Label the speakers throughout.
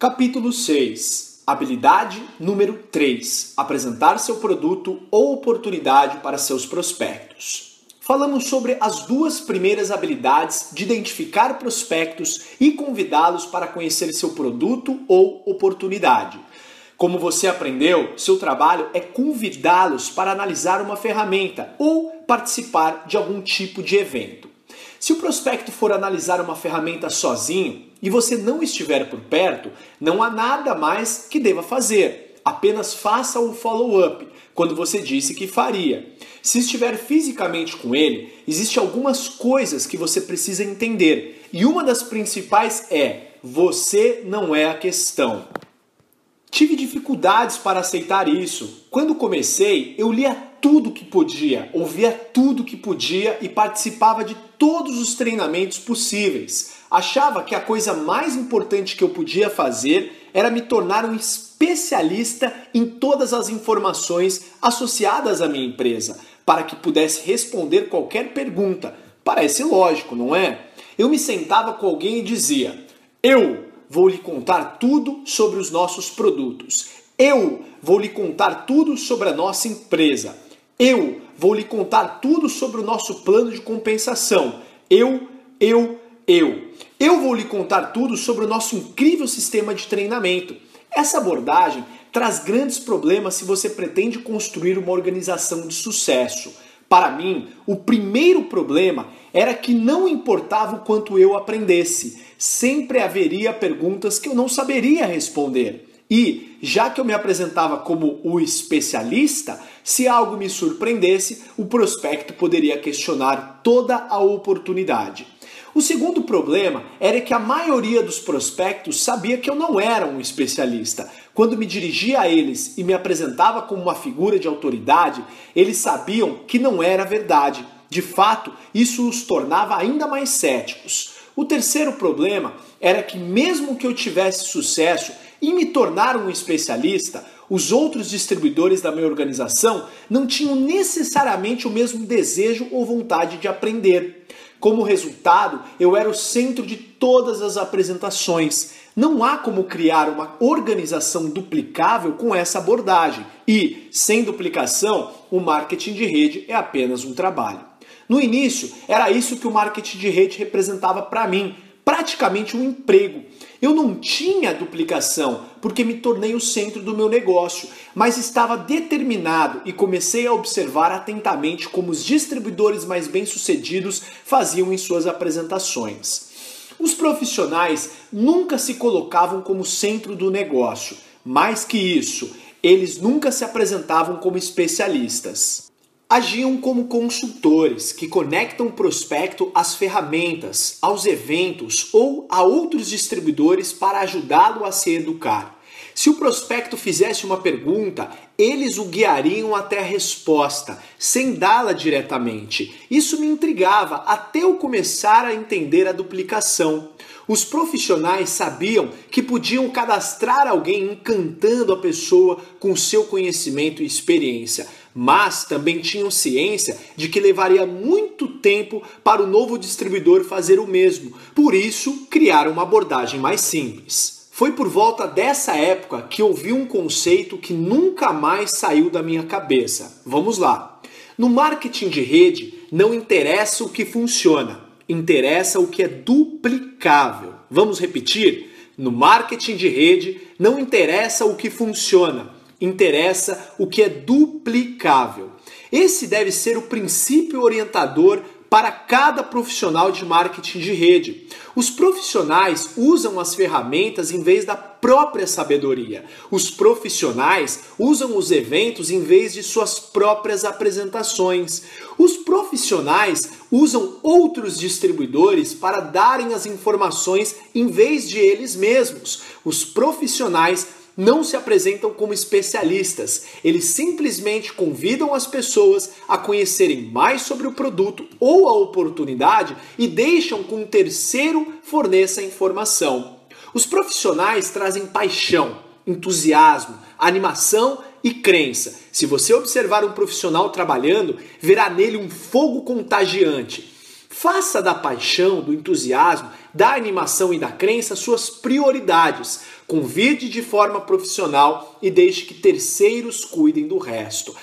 Speaker 1: Capítulo 6 Habilidade número 3 Apresentar seu produto ou oportunidade para seus prospectos. Falamos sobre as duas primeiras habilidades de identificar prospectos e convidá-los para conhecer seu produto ou oportunidade. Como você aprendeu, seu trabalho é convidá-los para analisar uma ferramenta ou participar de algum tipo de evento. Se o prospecto for analisar uma ferramenta sozinho e você não estiver por perto, não há nada mais que deva fazer. Apenas faça o follow-up quando você disse que faria. Se estiver fisicamente com ele, existem algumas coisas que você precisa entender. E uma das principais é: você não é a questão. Tive dificuldades para aceitar isso. Quando comecei, eu lia tudo que podia, ouvia tudo que podia e participava de todos os treinamentos possíveis. Achava que a coisa mais importante que eu podia fazer era me tornar um especialista em todas as informações associadas à minha empresa, para que pudesse responder qualquer pergunta. Parece lógico, não é? Eu me sentava com alguém e dizia: Eu vou lhe contar tudo sobre os nossos produtos. Eu vou lhe contar tudo sobre a nossa empresa. Eu vou lhe contar tudo sobre o nosso plano de compensação. Eu, eu, eu. Eu vou lhe contar tudo sobre o nosso incrível sistema de treinamento. Essa abordagem traz grandes problemas se você pretende construir uma organização de sucesso. Para mim, o primeiro problema era que não importava o quanto eu aprendesse, sempre haveria perguntas que eu não saberia responder. E, já que eu me apresentava como o especialista, se algo me surpreendesse, o prospecto poderia questionar toda a oportunidade. O segundo problema era que a maioria dos prospectos sabia que eu não era um especialista. Quando me dirigia a eles e me apresentava como uma figura de autoridade, eles sabiam que não era verdade. De fato, isso os tornava ainda mais céticos. O terceiro problema era que, mesmo que eu tivesse sucesso em me tornar um especialista, os outros distribuidores da minha organização não tinham necessariamente o mesmo desejo ou vontade de aprender. Como resultado, eu era o centro de todas as apresentações. Não há como criar uma organização duplicável com essa abordagem. E, sem duplicação, o marketing de rede é apenas um trabalho. No início, era isso que o marketing de rede representava para mim praticamente um emprego. Eu não tinha duplicação porque me tornei o centro do meu negócio, mas estava determinado e comecei a observar atentamente como os distribuidores mais bem-sucedidos faziam em suas apresentações. Os profissionais nunca se colocavam como centro do negócio. Mais que isso, eles nunca se apresentavam como especialistas agiam como consultores que conectam o prospecto às ferramentas, aos eventos ou a outros distribuidores para ajudá-lo a se educar. Se o prospecto fizesse uma pergunta, eles o guiariam até a resposta, sem dá-la diretamente. Isso me intrigava até eu começar a entender a duplicação. Os profissionais sabiam que podiam cadastrar alguém encantando a pessoa com seu conhecimento e experiência, mas também tinham ciência de que levaria muito tempo para o novo distribuidor fazer o mesmo. Por isso, criaram uma abordagem mais simples. Foi por volta dessa época que ouvi um conceito que nunca mais saiu da minha cabeça. Vamos lá. No marketing de rede, não interessa o que funciona, interessa o que é duplicável. Vamos repetir? No marketing de rede, não interessa o que funciona, interessa o que é duplicável. Esse deve ser o princípio orientador para cada profissional de marketing de rede. Os profissionais usam as ferramentas em vez da própria sabedoria. Os profissionais usam os eventos em vez de suas próprias apresentações. Os profissionais usam outros distribuidores para darem as informações em vez de eles mesmos. Os profissionais não se apresentam como especialistas, eles simplesmente convidam as pessoas a conhecerem mais sobre o produto ou a oportunidade e deixam que um terceiro forneça a informação. Os profissionais trazem paixão, entusiasmo, animação e crença. Se você observar um profissional trabalhando, verá nele um fogo contagiante Faça da paixão, do entusiasmo, da animação e da crença suas prioridades. Convide de forma profissional e deixe que terceiros cuidem do resto.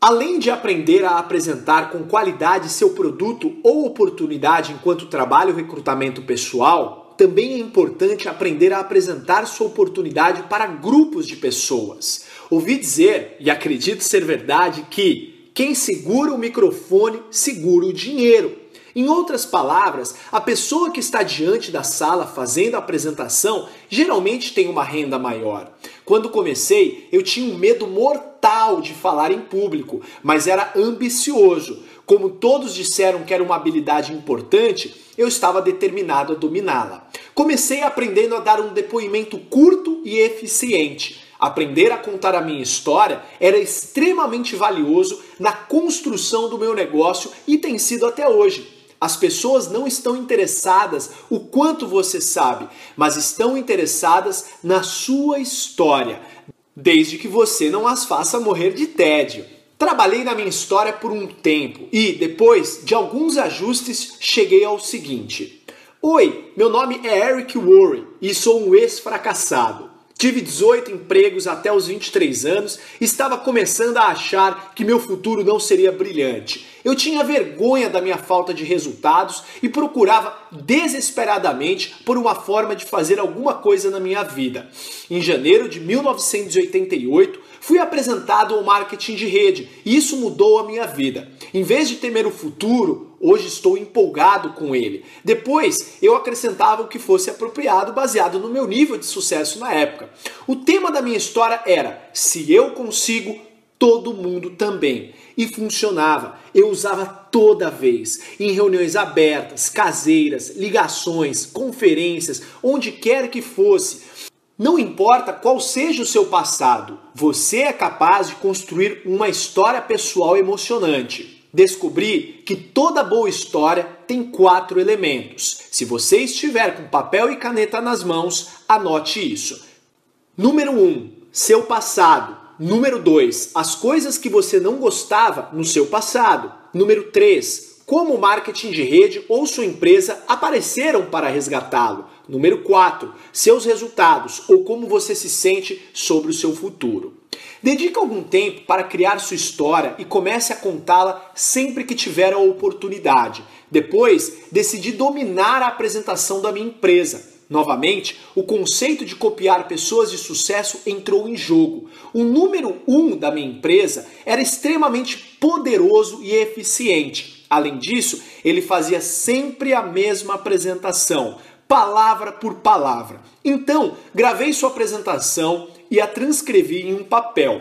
Speaker 1: Além de aprender a apresentar com qualidade seu produto ou oportunidade enquanto trabalha o recrutamento pessoal, também é importante aprender a apresentar sua oportunidade para grupos de pessoas. Ouvi dizer, e acredito ser verdade, que quem segura o microfone segura o dinheiro. Em outras palavras, a pessoa que está diante da sala fazendo a apresentação geralmente tem uma renda maior. Quando comecei, eu tinha um medo mortal de falar em público, mas era ambicioso. Como todos disseram que era uma habilidade importante, eu estava determinado a dominá-la. Comecei aprendendo a dar um depoimento curto e eficiente. Aprender a contar a minha história era extremamente valioso na construção do meu negócio e tem sido até hoje. As pessoas não estão interessadas o quanto você sabe, mas estão interessadas na sua história, desde que você não as faça morrer de tédio. Trabalhei na minha história por um tempo e, depois de alguns ajustes, cheguei ao seguinte: Oi, meu nome é Eric Worre e sou um ex-fracassado. Tive 18 empregos até os 23 anos e estava começando a achar que meu futuro não seria brilhante. Eu tinha vergonha da minha falta de resultados e procurava desesperadamente por uma forma de fazer alguma coisa na minha vida. Em janeiro de 1988, fui apresentado ao marketing de rede e isso mudou a minha vida. Em vez de temer o futuro, Hoje estou empolgado com ele. Depois, eu acrescentava o que fosse apropriado baseado no meu nível de sucesso na época. O tema da minha história era: se eu consigo, todo mundo também. E funcionava. Eu usava toda vez, em reuniões abertas, caseiras, ligações, conferências, onde quer que fosse. Não importa qual seja o seu passado, você é capaz de construir uma história pessoal emocionante descobri que toda boa história tem quatro elementos. Se você estiver com papel e caneta nas mãos, anote isso. Número 1, um, seu passado. Número 2, as coisas que você não gostava no seu passado. Número 3, como o marketing de rede ou sua empresa apareceram para resgatá-lo. Número 4, seus resultados ou como você se sente sobre o seu futuro. Dedique algum tempo para criar sua história e comece a contá-la sempre que tiver a oportunidade. Depois, decidi dominar a apresentação da minha empresa. Novamente, o conceito de copiar pessoas de sucesso entrou em jogo. O número um da minha empresa era extremamente poderoso e eficiente. Além disso, ele fazia sempre a mesma apresentação, palavra por palavra. Então, gravei sua apresentação e a transcrevi em um papel.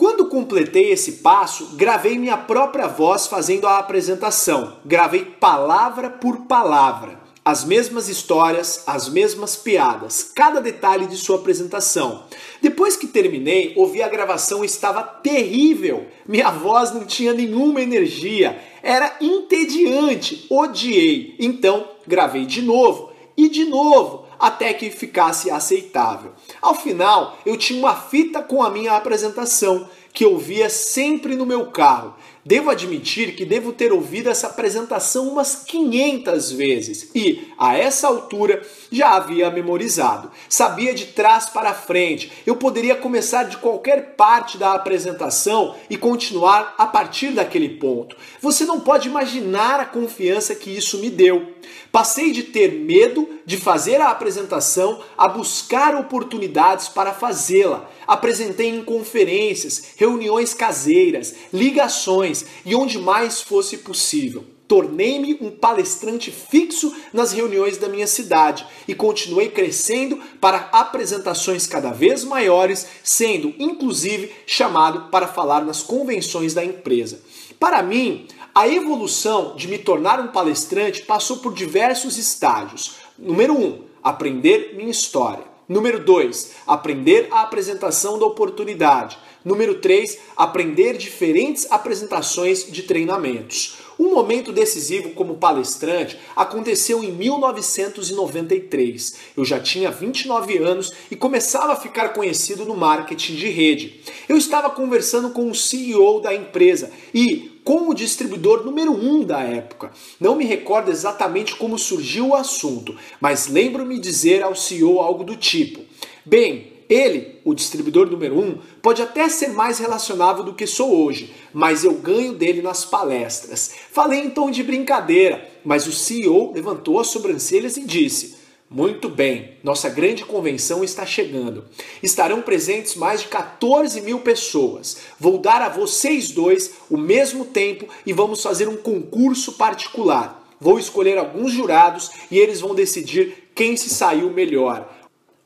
Speaker 1: Quando completei esse passo, gravei minha própria voz fazendo a apresentação. Gravei palavra por palavra. As mesmas histórias, as mesmas piadas, cada detalhe de sua apresentação. Depois que terminei, ouvi a gravação estava terrível. Minha voz não tinha nenhuma energia, era entediante, odiei. Então, gravei de novo e de novo até que ficasse aceitável. Ao final, eu tinha uma fita com a minha apresentação que eu via sempre no meu carro. Devo admitir que devo ter ouvido essa apresentação umas 500 vezes e, a essa altura, já havia memorizado. Sabia de trás para frente. Eu poderia começar de qualquer parte da apresentação e continuar a partir daquele ponto. Você não pode imaginar a confiança que isso me deu. Passei de ter medo de fazer a apresentação a buscar oportunidades para fazê-la. Apresentei em conferências, reuniões caseiras, ligações e onde mais fosse possível. Tornei-me um palestrante fixo nas reuniões da minha cidade e continuei crescendo para apresentações cada vez maiores, sendo inclusive chamado para falar nas convenções da empresa. Para mim, a evolução de me tornar um palestrante passou por diversos estágios. Número 1, um, aprender minha história. Número 2, aprender a apresentação da oportunidade. Número 3, aprender diferentes apresentações de treinamentos. Um momento decisivo como palestrante aconteceu em 1993. Eu já tinha 29 anos e começava a ficar conhecido no marketing de rede. Eu estava conversando com o CEO da empresa e com o distribuidor número 1 um da época. Não me recordo exatamente como surgiu o assunto, mas lembro-me dizer ao CEO algo do tipo: Bem, ele, o distribuidor número um, pode até ser mais relacionável do que sou hoje, mas eu ganho dele nas palestras. Falei em tom de brincadeira, mas o CEO levantou as sobrancelhas e disse: Muito bem, nossa grande convenção está chegando. Estarão presentes mais de 14 mil pessoas. Vou dar a vocês dois o mesmo tempo e vamos fazer um concurso particular. Vou escolher alguns jurados e eles vão decidir quem se saiu melhor.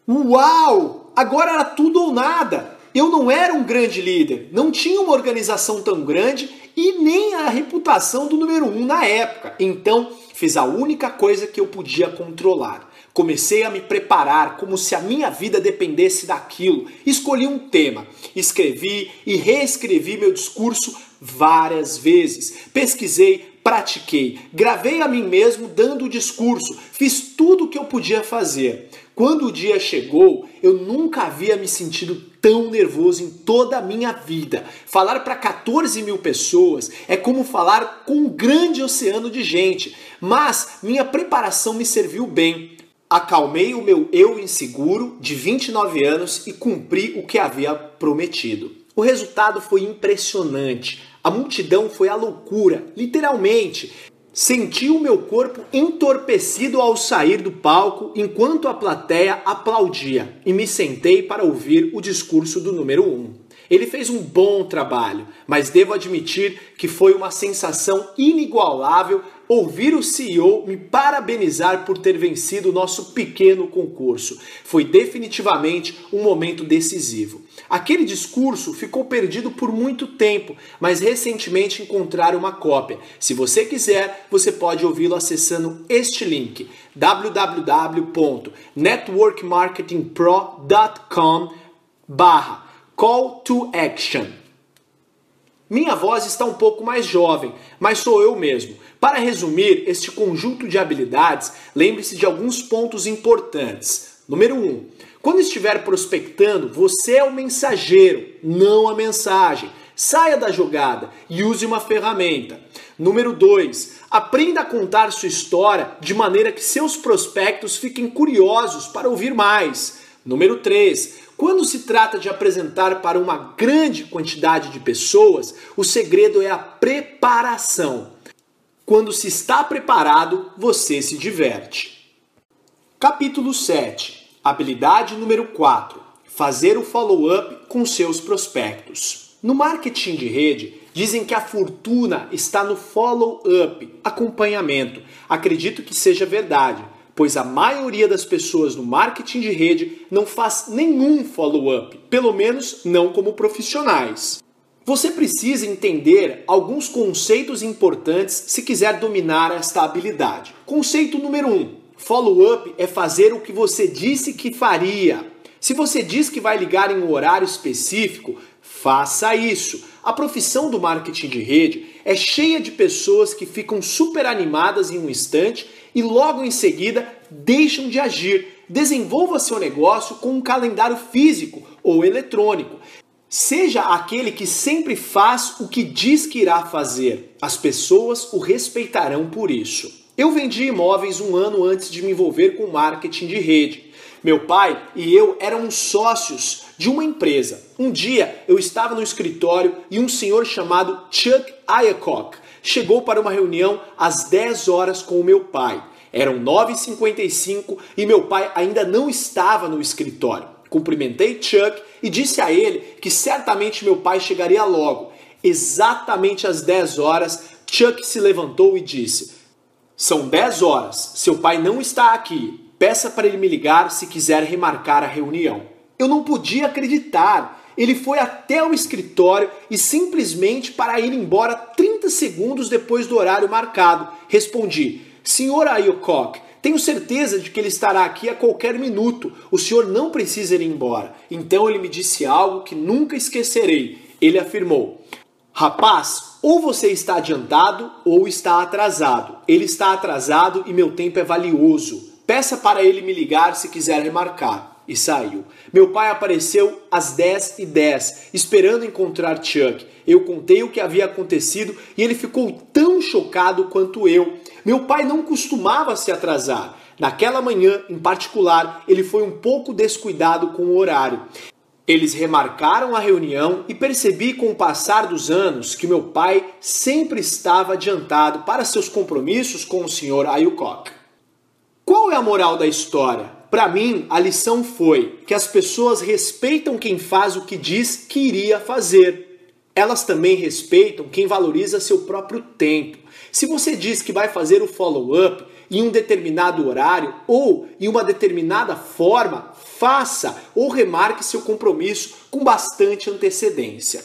Speaker 1: Uau! Agora era tudo ou nada. Eu não era um grande líder, não tinha uma organização tão grande e nem a reputação do número um na época. Então, fiz a única coisa que eu podia controlar. Comecei a me preparar como se a minha vida dependesse daquilo. Escolhi um tema, escrevi e reescrevi meu discurso várias vezes. Pesquisei, pratiquei, gravei a mim mesmo dando o discurso, fiz tudo o que eu podia fazer. Quando o dia chegou, eu nunca havia me sentido tão nervoso em toda a minha vida. Falar para 14 mil pessoas é como falar com um grande oceano de gente, mas minha preparação me serviu bem. Acalmei o meu eu inseguro de 29 anos e cumpri o que havia prometido. O resultado foi impressionante. A multidão foi a loucura, literalmente. Senti o meu corpo entorpecido ao sair do palco enquanto a plateia aplaudia e me sentei para ouvir o discurso do número 1. Um. Ele fez um bom trabalho, mas devo admitir que foi uma sensação inigualável ouvir o CEO me parabenizar por ter vencido o nosso pequeno concurso. Foi definitivamente um momento decisivo. Aquele discurso ficou perdido por muito tempo, mas recentemente encontraram uma cópia. Se você quiser, você pode ouvi-lo acessando este link www.networkmarketingpro.com barra call to action. Minha voz está um pouco mais jovem, mas sou eu mesmo. Para resumir este conjunto de habilidades, lembre-se de alguns pontos importantes. Número 1. Um, quando estiver prospectando, você é o mensageiro, não a mensagem. Saia da jogada e use uma ferramenta. Número 2. Aprenda a contar sua história de maneira que seus prospectos fiquem curiosos para ouvir mais. Número 3. Quando se trata de apresentar para uma grande quantidade de pessoas, o segredo é a preparação. Quando se está preparado, você se diverte. Capítulo 7 Habilidade número 4: fazer o follow-up com seus prospectos. No marketing de rede, dizem que a fortuna está no follow-up, acompanhamento. Acredito que seja verdade, pois a maioria das pessoas no marketing de rede não faz nenhum follow-up, pelo menos não como profissionais. Você precisa entender alguns conceitos importantes se quiser dominar esta habilidade. Conceito número 1: um, Follow-up é fazer o que você disse que faria. Se você diz que vai ligar em um horário específico, faça isso. A profissão do marketing de rede é cheia de pessoas que ficam super animadas em um instante e logo em seguida deixam de agir. Desenvolva seu negócio com um calendário físico ou eletrônico. Seja aquele que sempre faz o que diz que irá fazer. As pessoas o respeitarão por isso. Eu vendi imóveis um ano antes de me envolver com marketing de rede. Meu pai e eu éramos sócios de uma empresa. Um dia eu estava no escritório e um senhor chamado Chuck Aycock chegou para uma reunião às 10 horas com o meu pai. Eram 9h55 e meu pai ainda não estava no escritório. Cumprimentei Chuck e disse a ele que certamente meu pai chegaria logo. Exatamente às 10 horas, Chuck se levantou e disse: são 10 horas. Seu pai não está aqui. Peça para ele me ligar se quiser remarcar a reunião. Eu não podia acreditar. Ele foi até o escritório e simplesmente para ir embora 30 segundos depois do horário marcado. Respondi: Senhor Ayokok, tenho certeza de que ele estará aqui a qualquer minuto. O senhor não precisa ir embora. Então ele me disse algo que nunca esquecerei. Ele afirmou: Rapaz, ou você está adiantado ou está atrasado. Ele está atrasado e meu tempo é valioso. Peça para ele me ligar se quiser remarcar. E saiu. Meu pai apareceu às 10 e 10, esperando encontrar Chuck. Eu contei o que havia acontecido e ele ficou tão chocado quanto eu. Meu pai não costumava se atrasar. Naquela manhã, em particular, ele foi um pouco descuidado com o horário. Eles remarcaram a reunião e percebi com o passar dos anos que meu pai sempre estava adiantado para seus compromissos com o Sr. Ayukok. Qual é a moral da história? Para mim, a lição foi que as pessoas respeitam quem faz o que diz que iria fazer. Elas também respeitam quem valoriza seu próprio tempo. Se você diz que vai fazer o follow-up em um determinado horário ou em uma determinada forma, faça ou remarque seu compromisso com bastante antecedência.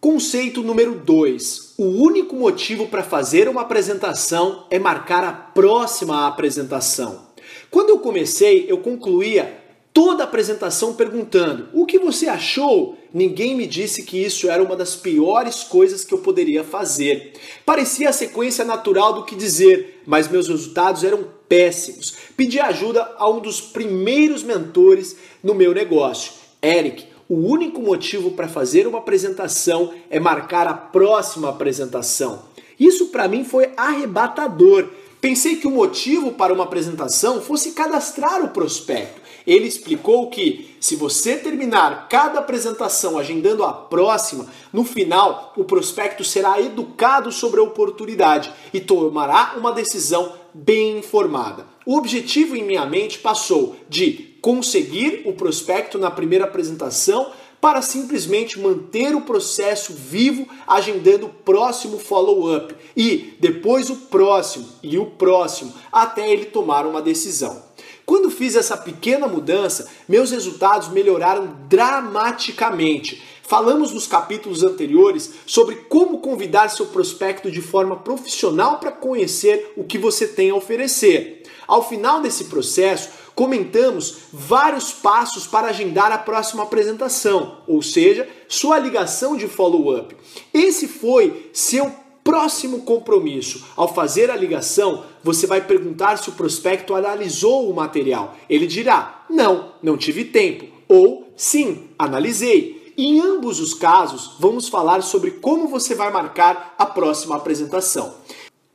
Speaker 1: Conceito número 2. O único motivo para fazer uma apresentação é marcar a próxima apresentação. Quando eu comecei, eu concluía toda a apresentação perguntando: "O que você achou?" Ninguém me disse que isso era uma das piores coisas que eu poderia fazer. Parecia a sequência natural do que dizer, mas meus resultados eram péssimos. Pedi ajuda a um dos primeiros mentores no meu negócio, Eric. O único motivo para fazer uma apresentação é marcar a próxima apresentação. Isso para mim foi arrebatador. Pensei que o motivo para uma apresentação fosse cadastrar o prospecto. Ele explicou que se você terminar cada apresentação agendando a próxima, no final o prospecto será educado sobre a oportunidade e tomará uma decisão bem informada. O objetivo em minha mente passou de conseguir o prospecto na primeira apresentação para simplesmente manter o processo vivo, agendando o próximo follow-up e depois o próximo e o próximo, até ele tomar uma decisão. Quando fiz essa pequena mudança, meus resultados melhoraram dramaticamente. Falamos nos capítulos anteriores sobre como convidar seu prospecto de forma profissional para conhecer o que você tem a oferecer. Ao final desse processo, comentamos vários passos para agendar a próxima apresentação, ou seja, sua ligação de follow-up. Esse foi seu próximo compromisso. Ao fazer a ligação, você vai perguntar se o prospecto analisou o material. Ele dirá: não, não tive tempo. Ou sim, analisei. Em ambos os casos, vamos falar sobre como você vai marcar a próxima apresentação.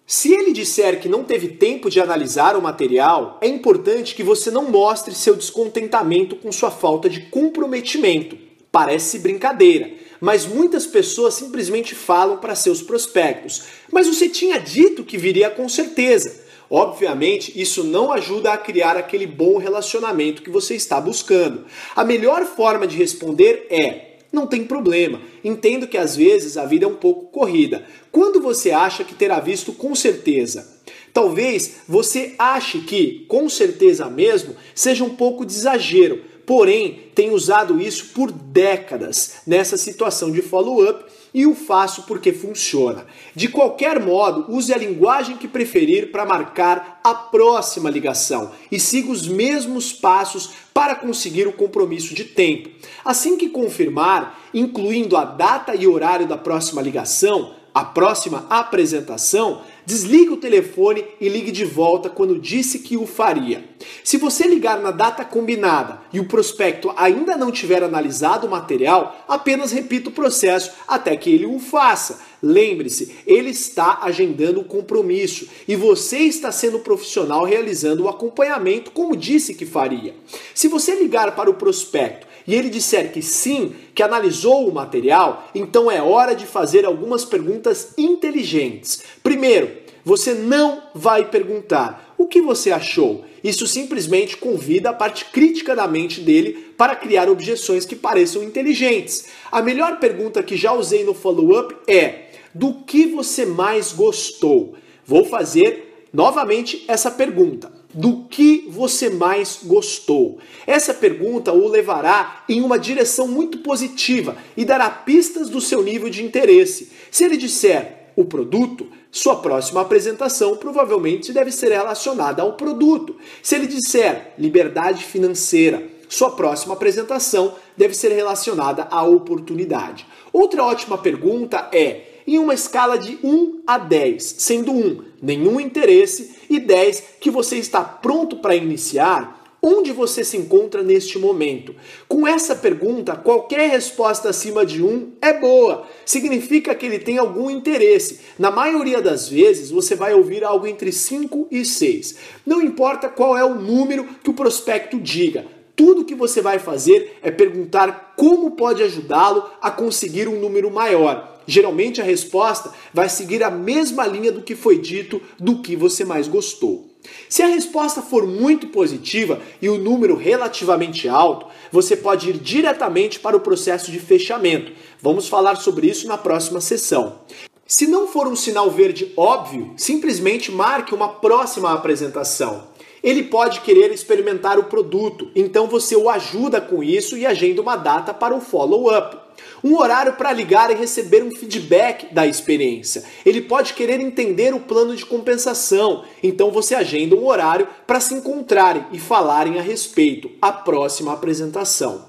Speaker 1: Se ele disser que não teve tempo de analisar o material, é importante que você não mostre seu descontentamento com sua falta de comprometimento. Parece brincadeira, mas muitas pessoas simplesmente falam para seus prospectos: Mas você tinha dito que viria com certeza. Obviamente, isso não ajuda a criar aquele bom relacionamento que você está buscando. A melhor forma de responder é: não tem problema. Entendo que às vezes a vida é um pouco corrida. Quando você acha que terá visto com certeza? Talvez você ache que, com certeza mesmo, seja um pouco de exagero, porém tem usado isso por décadas nessa situação de follow-up e o faço porque funciona. De qualquer modo, use a linguagem que preferir para marcar a próxima ligação e siga os mesmos passos para conseguir o compromisso de tempo. Assim que confirmar, incluindo a data e horário da próxima ligação, a próxima apresentação, desligue o telefone e ligue de volta quando disse que o faria. Se você ligar na data combinada e o prospecto ainda não tiver analisado o material, apenas repita o processo até que ele o faça. Lembre-se, ele está agendando o compromisso e você está sendo profissional realizando o acompanhamento como disse que faria. Se você ligar para o prospecto e ele disser que sim, que analisou o material, então é hora de fazer algumas perguntas inteligentes. Primeiro, você não vai perguntar o que você achou. Isso simplesmente convida a parte crítica da mente dele para criar objeções que pareçam inteligentes. A melhor pergunta que já usei no follow-up é: do que você mais gostou? Vou fazer novamente essa pergunta do que você mais gostou. Essa pergunta o levará em uma direção muito positiva e dará pistas do seu nível de interesse. Se ele disser o produto, sua próxima apresentação provavelmente deve ser relacionada ao produto. Se ele disser liberdade financeira, sua próxima apresentação deve ser relacionada à oportunidade. Outra ótima pergunta é em uma escala de 1 a 10, sendo 1 nenhum interesse e 10 que você está pronto para iniciar, Onde você se encontra neste momento? Com essa pergunta, qualquer resposta acima de um é boa. Significa que ele tem algum interesse. Na maioria das vezes, você vai ouvir algo entre 5 e 6. Não importa qual é o número que o prospecto diga. Tudo que você vai fazer é perguntar como pode ajudá-lo a conseguir um número maior. Geralmente a resposta vai seguir a mesma linha do que foi dito, do que você mais gostou. Se a resposta for muito positiva e o número relativamente alto, você pode ir diretamente para o processo de fechamento. Vamos falar sobre isso na próxima sessão. Se não for um sinal verde óbvio, simplesmente marque uma próxima apresentação. Ele pode querer experimentar o produto, então você o ajuda com isso e agenda uma data para o follow-up um horário para ligar e receber um feedback da experiência. Ele pode querer entender o plano de compensação, então você agenda um horário para se encontrarem e falarem a respeito, a próxima apresentação.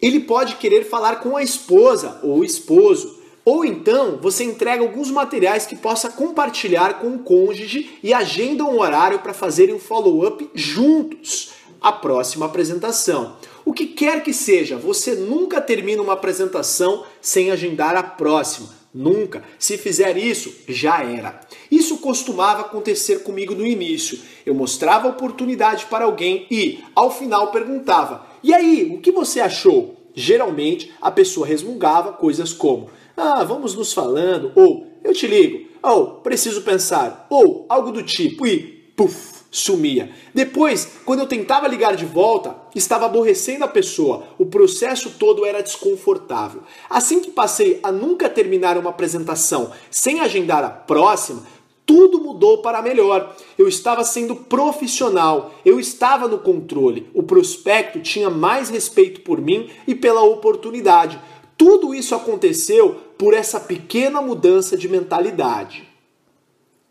Speaker 1: Ele pode querer falar com a esposa ou esposo. Ou então você entrega alguns materiais que possa compartilhar com o cônjuge e agenda um horário para fazerem um follow-up juntos. A próxima apresentação. O que quer que seja, você nunca termina uma apresentação sem agendar a próxima. Nunca. Se fizer isso, já era. Isso costumava acontecer comigo no início. Eu mostrava a oportunidade para alguém e, ao final, perguntava: E aí, o que você achou? Geralmente, a pessoa resmungava coisas como: Ah, vamos nos falando, ou eu te ligo, ou preciso pensar, ou algo do tipo, e puf, sumia. Depois, quando eu tentava ligar de volta, estava aborrecendo a pessoa, o processo todo era desconfortável. Assim que passei a nunca terminar uma apresentação sem agendar a próxima, tudo mudou para melhor. Eu estava sendo profissional, eu estava no controle. O prospecto tinha mais respeito por mim e pela oportunidade. Tudo isso aconteceu por essa pequena mudança de mentalidade.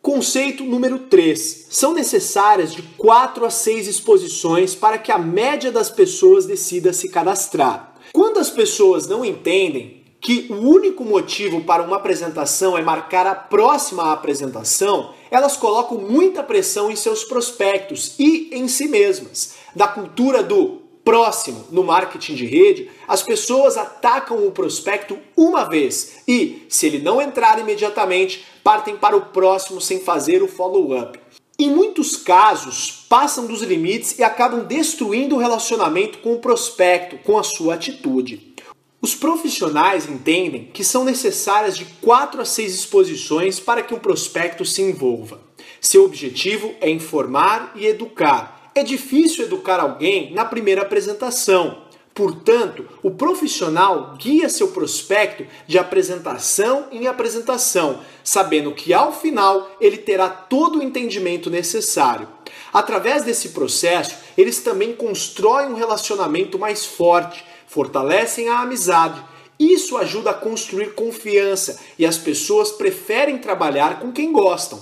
Speaker 1: Conceito número 3. São necessárias de 4 a 6 exposições para que a média das pessoas decida se cadastrar. Quando as pessoas não entendem que o único motivo para uma apresentação é marcar a próxima apresentação, elas colocam muita pressão em seus prospectos e em si mesmas. Da cultura do próximo no marketing de rede, as pessoas atacam o prospecto uma vez e, se ele não entrar imediatamente, partem para o próximo sem fazer o follow-up. Em muitos casos, passam dos limites e acabam destruindo o relacionamento com o prospecto, com a sua atitude. Os profissionais entendem que são necessárias de 4 a 6 exposições para que o prospecto se envolva. Seu objetivo é informar e educar, é difícil educar alguém na primeira apresentação. Portanto, o profissional guia seu prospecto de apresentação em apresentação, sabendo que ao final ele terá todo o entendimento necessário. Através desse processo, eles também constroem um relacionamento mais forte, fortalecem a amizade. Isso ajuda a construir confiança e as pessoas preferem trabalhar com quem gostam.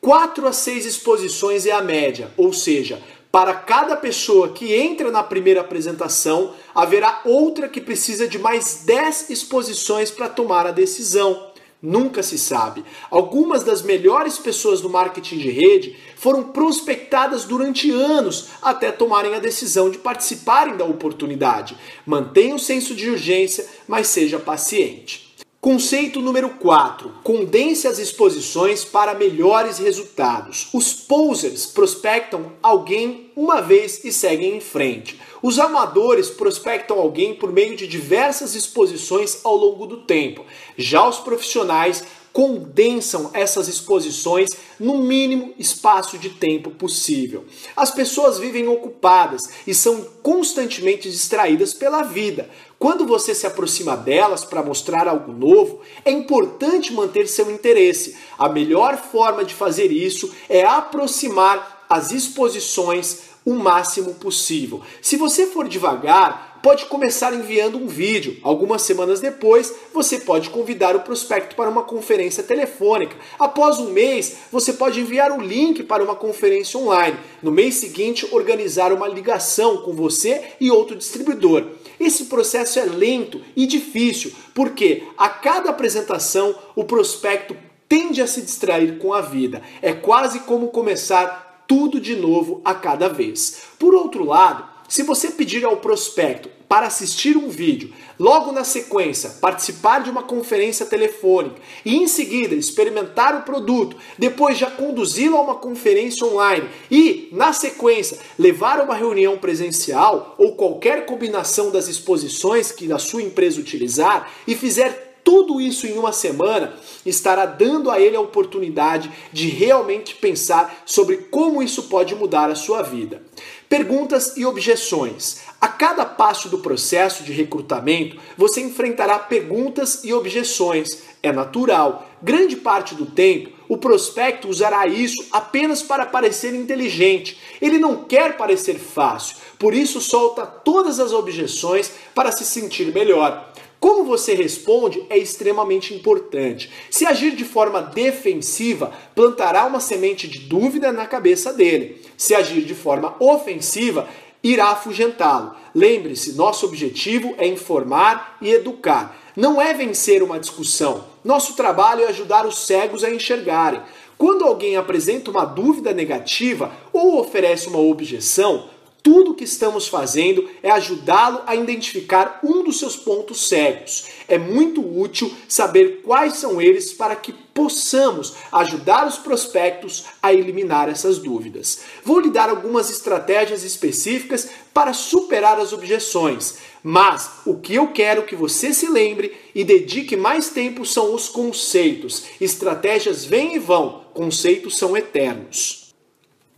Speaker 1: 4 a 6 exposições é a média, ou seja, para cada pessoa que entra na primeira apresentação, haverá outra que precisa de mais 10 exposições para tomar a decisão. Nunca se sabe. Algumas das melhores pessoas do marketing de rede foram prospectadas durante anos até tomarem a decisão de participarem da oportunidade. Mantenha o senso de urgência, mas seja paciente. Conceito número 4. Condense as exposições para melhores resultados. Os posers prospectam alguém uma vez e seguem em frente. Os amadores prospectam alguém por meio de diversas exposições ao longo do tempo. Já os profissionais condensam essas exposições no mínimo espaço de tempo possível. As pessoas vivem ocupadas e são constantemente distraídas pela vida. Quando você se aproxima delas para mostrar algo novo, é importante manter seu interesse. A melhor forma de fazer isso é aproximar as exposições o máximo possível. Se você for devagar, pode começar enviando um vídeo. Algumas semanas depois, você pode convidar o prospecto para uma conferência telefônica. Após um mês, você pode enviar o link para uma conferência online. No mês seguinte, organizar uma ligação com você e outro distribuidor. Esse processo é lento e difícil, porque a cada apresentação o prospecto tende a se distrair com a vida. É quase como começar tudo de novo a cada vez. Por outro lado, se você pedir ao prospecto para assistir um vídeo, logo na sequência participar de uma conferência telefônica e em seguida experimentar o produto, depois já conduzi-lo a uma conferência online e, na sequência, levar a uma reunião presencial ou qualquer combinação das exposições que a sua empresa utilizar e fizer tudo isso em uma semana estará dando a ele a oportunidade de realmente pensar sobre como isso pode mudar a sua vida. Perguntas e objeções. A cada passo do processo de recrutamento, você enfrentará perguntas e objeções. É natural. Grande parte do tempo, o prospecto usará isso apenas para parecer inteligente. Ele não quer parecer fácil, por isso solta todas as objeções para se sentir melhor. Como você responde é extremamente importante. Se agir de forma defensiva, plantará uma semente de dúvida na cabeça dele. Se agir de forma ofensiva, irá afugentá-lo. Lembre-se, nosso objetivo é informar e educar. Não é vencer uma discussão. Nosso trabalho é ajudar os cegos a enxergarem. Quando alguém apresenta uma dúvida negativa ou oferece uma objeção, tudo que estamos fazendo é ajudá-lo a identificar um dos seus pontos cegos. É muito útil saber quais são eles para que possamos ajudar os prospectos a eliminar essas dúvidas. Vou lhe dar algumas estratégias específicas para superar as objeções, mas o que eu quero que você se lembre e dedique mais tempo são os conceitos. Estratégias vêm e vão, conceitos são eternos.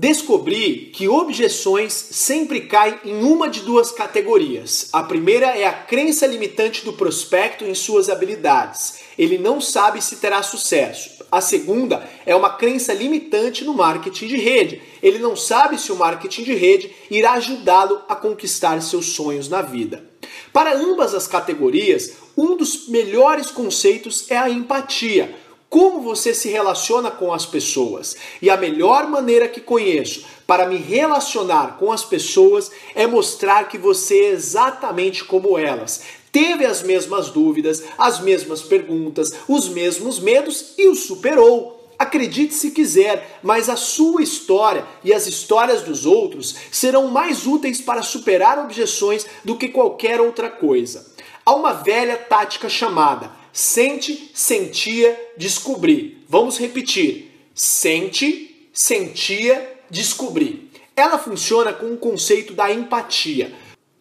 Speaker 1: Descobri que objeções sempre caem em uma de duas categorias. A primeira é a crença limitante do prospecto em suas habilidades. Ele não sabe se terá sucesso. A segunda é uma crença limitante no marketing de rede. Ele não sabe se o marketing de rede irá ajudá-lo a conquistar seus sonhos na vida. Para ambas as categorias, um dos melhores conceitos é a empatia como você se relaciona com as pessoas. E a melhor maneira que conheço para me relacionar com as pessoas é mostrar que você é exatamente como elas. Teve as mesmas dúvidas, as mesmas perguntas, os mesmos medos e os superou. Acredite se quiser, mas a sua história e as histórias dos outros serão mais úteis para superar objeções do que qualquer outra coisa. Há uma velha tática chamada Sente, sentia, descobrir. Vamos repetir. Sente, sentia, descobrir. Ela funciona com o conceito da empatia.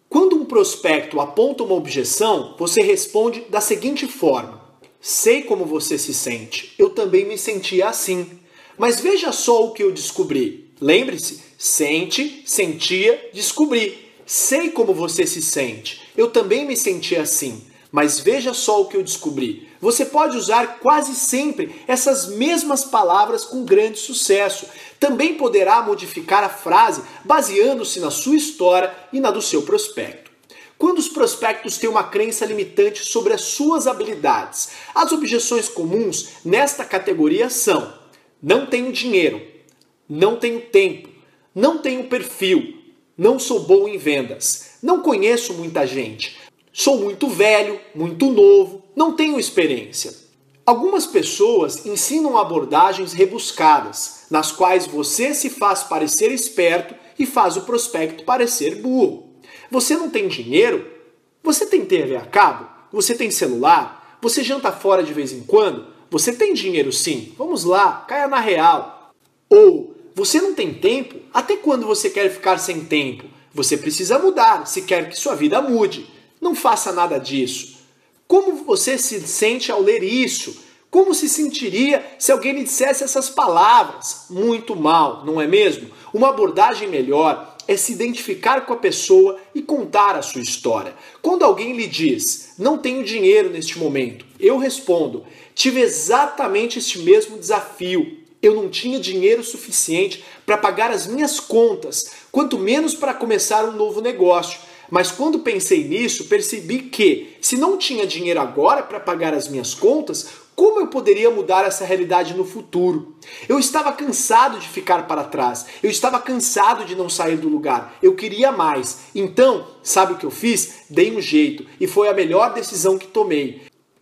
Speaker 1: Quando um prospecto aponta uma objeção, você responde da seguinte forma: Sei como você se sente. Eu também me sentia assim. Mas veja só o que eu descobri. Lembre-se: sente, sentia, descobri. Sei como você se sente. Eu também me sentia assim. Mas veja só o que eu descobri. Você pode usar quase sempre essas mesmas palavras com grande sucesso. Também poderá modificar a frase baseando-se na sua história e na do seu prospecto. Quando os prospectos têm uma crença limitante sobre as suas habilidades, as objeções comuns nesta categoria são: não tenho dinheiro, não tenho tempo, não tenho perfil, não sou bom em vendas, não conheço muita gente, Sou muito velho, muito novo, não tenho experiência. Algumas pessoas ensinam abordagens rebuscadas, nas quais você se faz parecer esperto e faz o prospecto parecer burro. Você não tem dinheiro? Você tem TV a cabo? Você tem celular? Você janta fora de vez em quando? Você tem dinheiro sim. Vamos lá, caia na real. Ou você não tem tempo? Até quando você quer ficar sem tempo? Você precisa mudar se quer que sua vida mude. Não faça nada disso. Como você se sente ao ler isso? Como se sentiria se alguém lhe dissesse essas palavras? Muito mal, não é mesmo? Uma abordagem melhor é se identificar com a pessoa e contar a sua história. Quando alguém lhe diz, não tenho dinheiro neste momento, eu respondo, tive exatamente este mesmo desafio. Eu não tinha dinheiro suficiente para pagar as minhas contas, quanto menos para começar um novo negócio. Mas quando pensei nisso, percebi que, se não tinha dinheiro agora para pagar as minhas contas, como eu poderia mudar essa realidade no futuro? Eu estava cansado de ficar para trás, eu estava cansado de não sair do lugar, eu queria mais. Então, sabe o que eu fiz? Dei um jeito e foi a melhor decisão que tomei.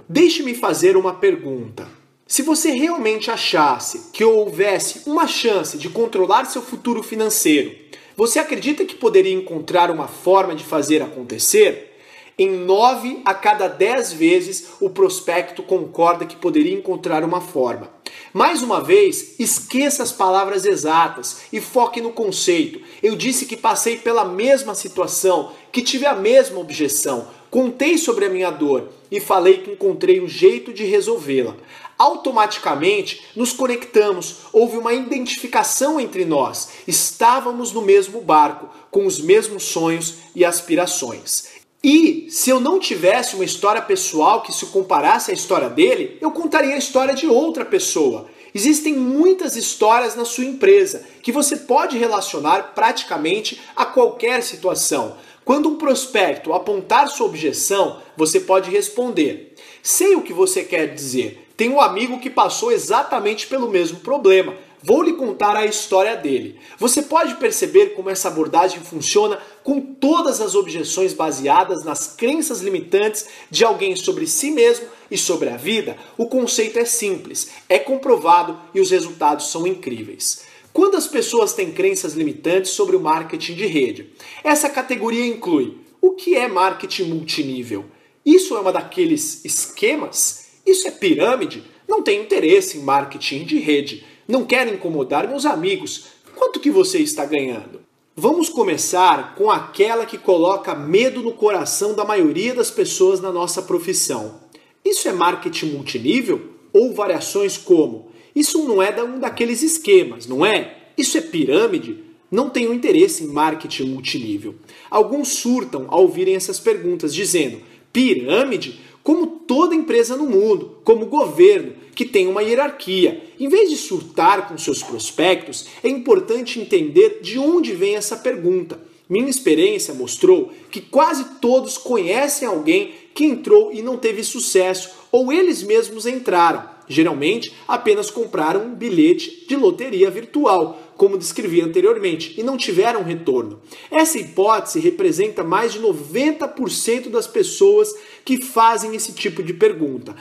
Speaker 1: Deixe-me fazer uma pergunta. Se você realmente achasse que houvesse uma chance de controlar seu futuro financeiro, você acredita que poderia encontrar uma forma de fazer acontecer? Em nove a cada dez vezes, o prospecto concorda que poderia encontrar uma forma. Mais uma vez, esqueça as palavras exatas e foque no conceito. Eu disse que passei pela mesma situação, que tive a mesma objeção, contei sobre a minha dor e falei que encontrei um jeito de resolvê-la. Automaticamente nos conectamos, houve uma identificação entre nós, estávamos no mesmo barco, com os mesmos sonhos e aspirações. E se eu não tivesse uma história pessoal que se comparasse à história dele, eu contaria a história de outra pessoa. Existem muitas histórias na sua empresa que você pode relacionar praticamente a qualquer situação. Quando um prospecto apontar sua objeção, você pode responder: Sei o que você quer dizer. Tenho um amigo que passou exatamente pelo mesmo problema Vou lhe contar a história dele. Você pode perceber como essa abordagem funciona com todas as objeções baseadas nas crenças limitantes de alguém sobre si mesmo e sobre a vida? O conceito é simples, é comprovado e os resultados são incríveis. Quando as pessoas têm crenças limitantes sobre o marketing de rede? Essa categoria inclui o que é marketing multinível? Isso é uma daqueles esquemas? Isso é pirâmide? Não tem interesse em marketing de rede. Não quero incomodar meus amigos. Quanto que você está ganhando? Vamos começar com aquela que coloca medo no coração da maioria das pessoas na nossa profissão. Isso é marketing multinível ou variações como? Isso não é um daqueles esquemas, não é? Isso é pirâmide? Não tenho interesse em marketing multinível. Alguns surtam ao ouvirem essas perguntas, dizendo: pirâmide? Como toda empresa no mundo, como governo, que tem uma hierarquia. Em vez de surtar com seus prospectos, é importante entender de onde vem essa pergunta. Minha experiência mostrou que quase todos conhecem alguém que entrou e não teve sucesso, ou eles mesmos entraram. Geralmente, apenas compraram um bilhete de loteria virtual, como descrevi anteriormente, e não tiveram retorno. Essa hipótese representa mais de 90% das pessoas que fazem esse tipo de pergunta.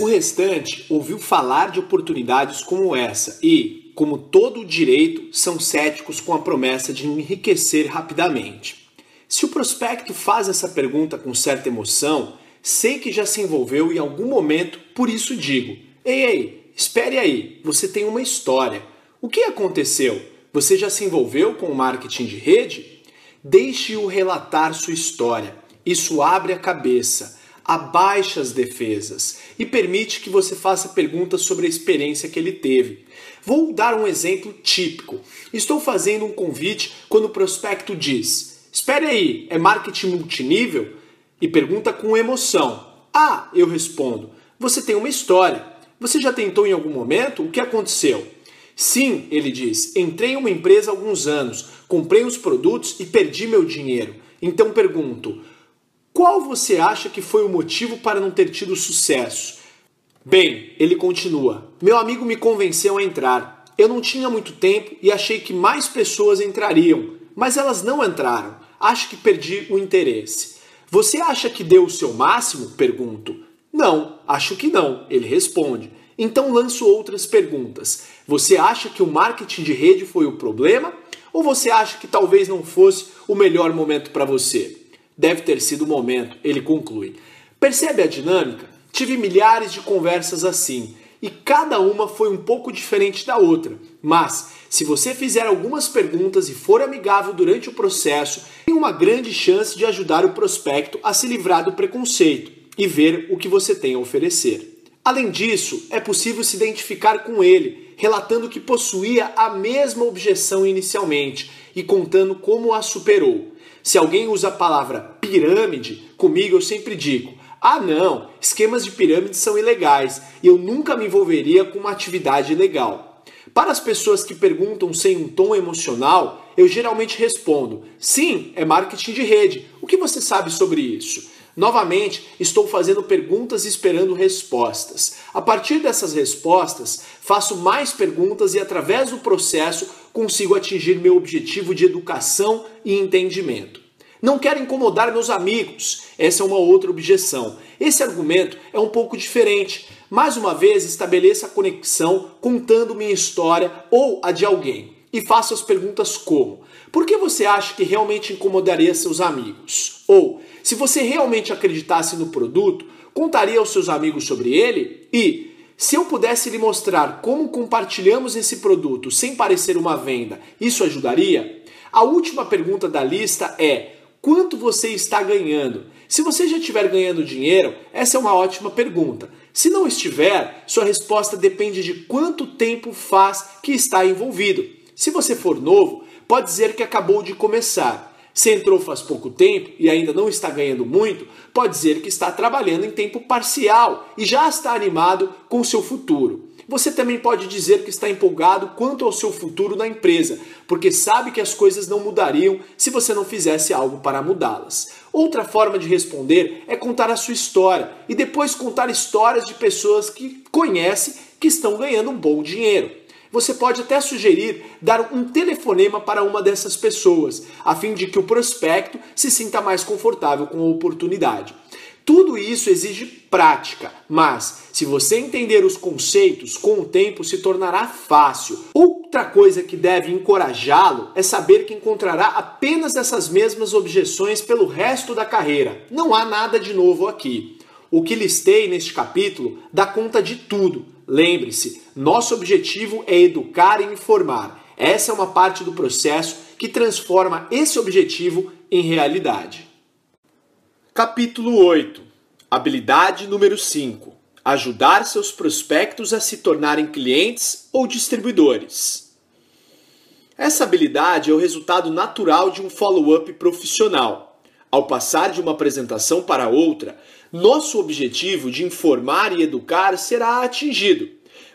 Speaker 1: O restante ouviu falar de oportunidades como essa e, como todo o direito, são céticos com a promessa de enriquecer rapidamente. Se o prospecto faz essa pergunta com certa emoção, sei que já se envolveu em algum momento, por isso digo: ei, ei, espere aí, você tem uma história. O que aconteceu? Você já se envolveu com o marketing de rede? Deixe-o relatar sua história. Isso abre a cabeça abaixa as defesas e permite que você faça perguntas sobre a experiência que ele teve. Vou dar um exemplo típico. Estou fazendo um convite quando o prospecto diz: Espere aí, é marketing multinível? E pergunta com emoção. Ah, eu respondo: Você tem uma história. Você já tentou em algum momento? O que aconteceu? Sim, ele diz, entrei em uma empresa há alguns anos, comprei os produtos e perdi meu dinheiro. Então pergunto: qual você acha que foi o motivo para não ter tido sucesso? Bem, ele continua. Meu amigo me convenceu a entrar. Eu não tinha muito tempo e achei que mais pessoas entrariam, mas elas não entraram. Acho que perdi o interesse. Você acha que deu o seu máximo? Pergunto. Não, acho que não, ele responde. Então lanço outras perguntas. Você acha que o marketing de rede foi o problema? Ou você acha que talvez não fosse o melhor momento para você? Deve ter sido o momento, ele conclui. Percebe a dinâmica? Tive milhares de conversas assim e cada uma foi um pouco diferente da outra. Mas, se você fizer algumas perguntas e for amigável durante o processo, tem uma grande chance de ajudar o prospecto a se livrar do preconceito e ver o que você tem a oferecer. Além disso, é possível se identificar com ele, relatando que possuía a mesma objeção inicialmente e contando como a superou. Se alguém usa a palavra pirâmide, comigo eu sempre digo: ah, não, esquemas de pirâmide são ilegais e eu nunca me envolveria com uma atividade ilegal. Para as pessoas que perguntam sem um tom emocional, eu geralmente respondo: sim, é marketing de rede. O que você sabe sobre isso? Novamente, estou fazendo perguntas e esperando respostas. A partir dessas respostas, faço mais perguntas e, através do processo, consigo atingir meu objetivo de educação e entendimento. Não quero incomodar meus amigos. Essa é uma outra objeção. Esse argumento é um pouco diferente. Mais uma vez, estabeleça a conexão contando minha história ou a de alguém. E faça as perguntas como: Por que você acha que realmente incomodaria seus amigos? Ou, se você realmente acreditasse no produto, contaria aos seus amigos sobre ele? E, se eu pudesse lhe mostrar como compartilhamos esse produto sem parecer uma venda, isso ajudaria? A última pergunta da lista é: quanto você está ganhando? Se você já estiver ganhando dinheiro, essa é uma ótima pergunta. Se não estiver, sua resposta depende de quanto tempo faz que está envolvido. Se você for novo, pode dizer que acabou de começar. Se entrou faz pouco tempo e ainda não está ganhando muito, pode dizer que está trabalhando em tempo parcial e já está animado com o seu futuro. Você também pode dizer que está empolgado quanto ao seu futuro na empresa, porque sabe que as coisas não mudariam se você não fizesse algo para mudá-las. Outra forma de responder é contar a sua história e depois contar histórias de pessoas que conhece que estão ganhando um bom dinheiro. Você pode até sugerir dar um telefonema para uma dessas pessoas, a fim de que o prospecto se sinta mais confortável com a oportunidade. Tudo isso exige prática, mas se você entender os conceitos, com o tempo se tornará fácil. Outra coisa que deve encorajá-lo é saber que encontrará apenas essas mesmas objeções pelo resto da carreira. Não há nada de novo aqui. O que listei neste capítulo dá conta de tudo. Lembre-se, nosso objetivo é educar e informar. Essa é uma parte do processo que transforma esse objetivo em realidade. Capítulo 8 Habilidade número 5 Ajudar seus prospectos a se tornarem clientes ou distribuidores. Essa habilidade é o resultado natural de um follow-up profissional. Ao passar de uma apresentação para outra, nosso objetivo de informar e educar será atingido,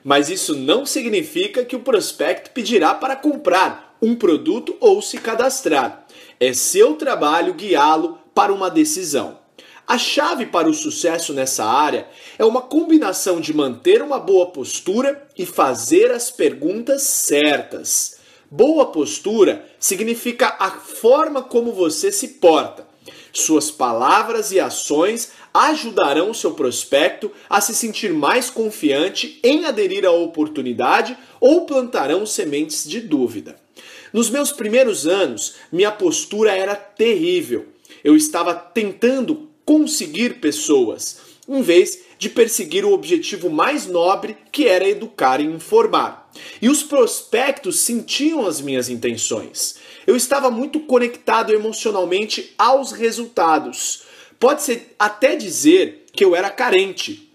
Speaker 1: mas isso não significa que o prospecto pedirá para comprar um produto ou se cadastrar. É seu trabalho guiá-lo para uma decisão. A chave para o sucesso nessa área é uma combinação de manter uma boa postura e fazer as perguntas certas. Boa postura significa a forma como você se porta. Suas palavras e ações ajudarão o seu prospecto a se sentir mais confiante em aderir à oportunidade ou plantarão sementes de dúvida. Nos meus primeiros anos, minha postura era terrível. Eu estava tentando conseguir pessoas, em vez de perseguir o objetivo mais nobre, que era educar e informar. E os prospectos sentiam as minhas intenções. Eu estava muito conectado emocionalmente aos resultados Pode-se até dizer que eu era carente.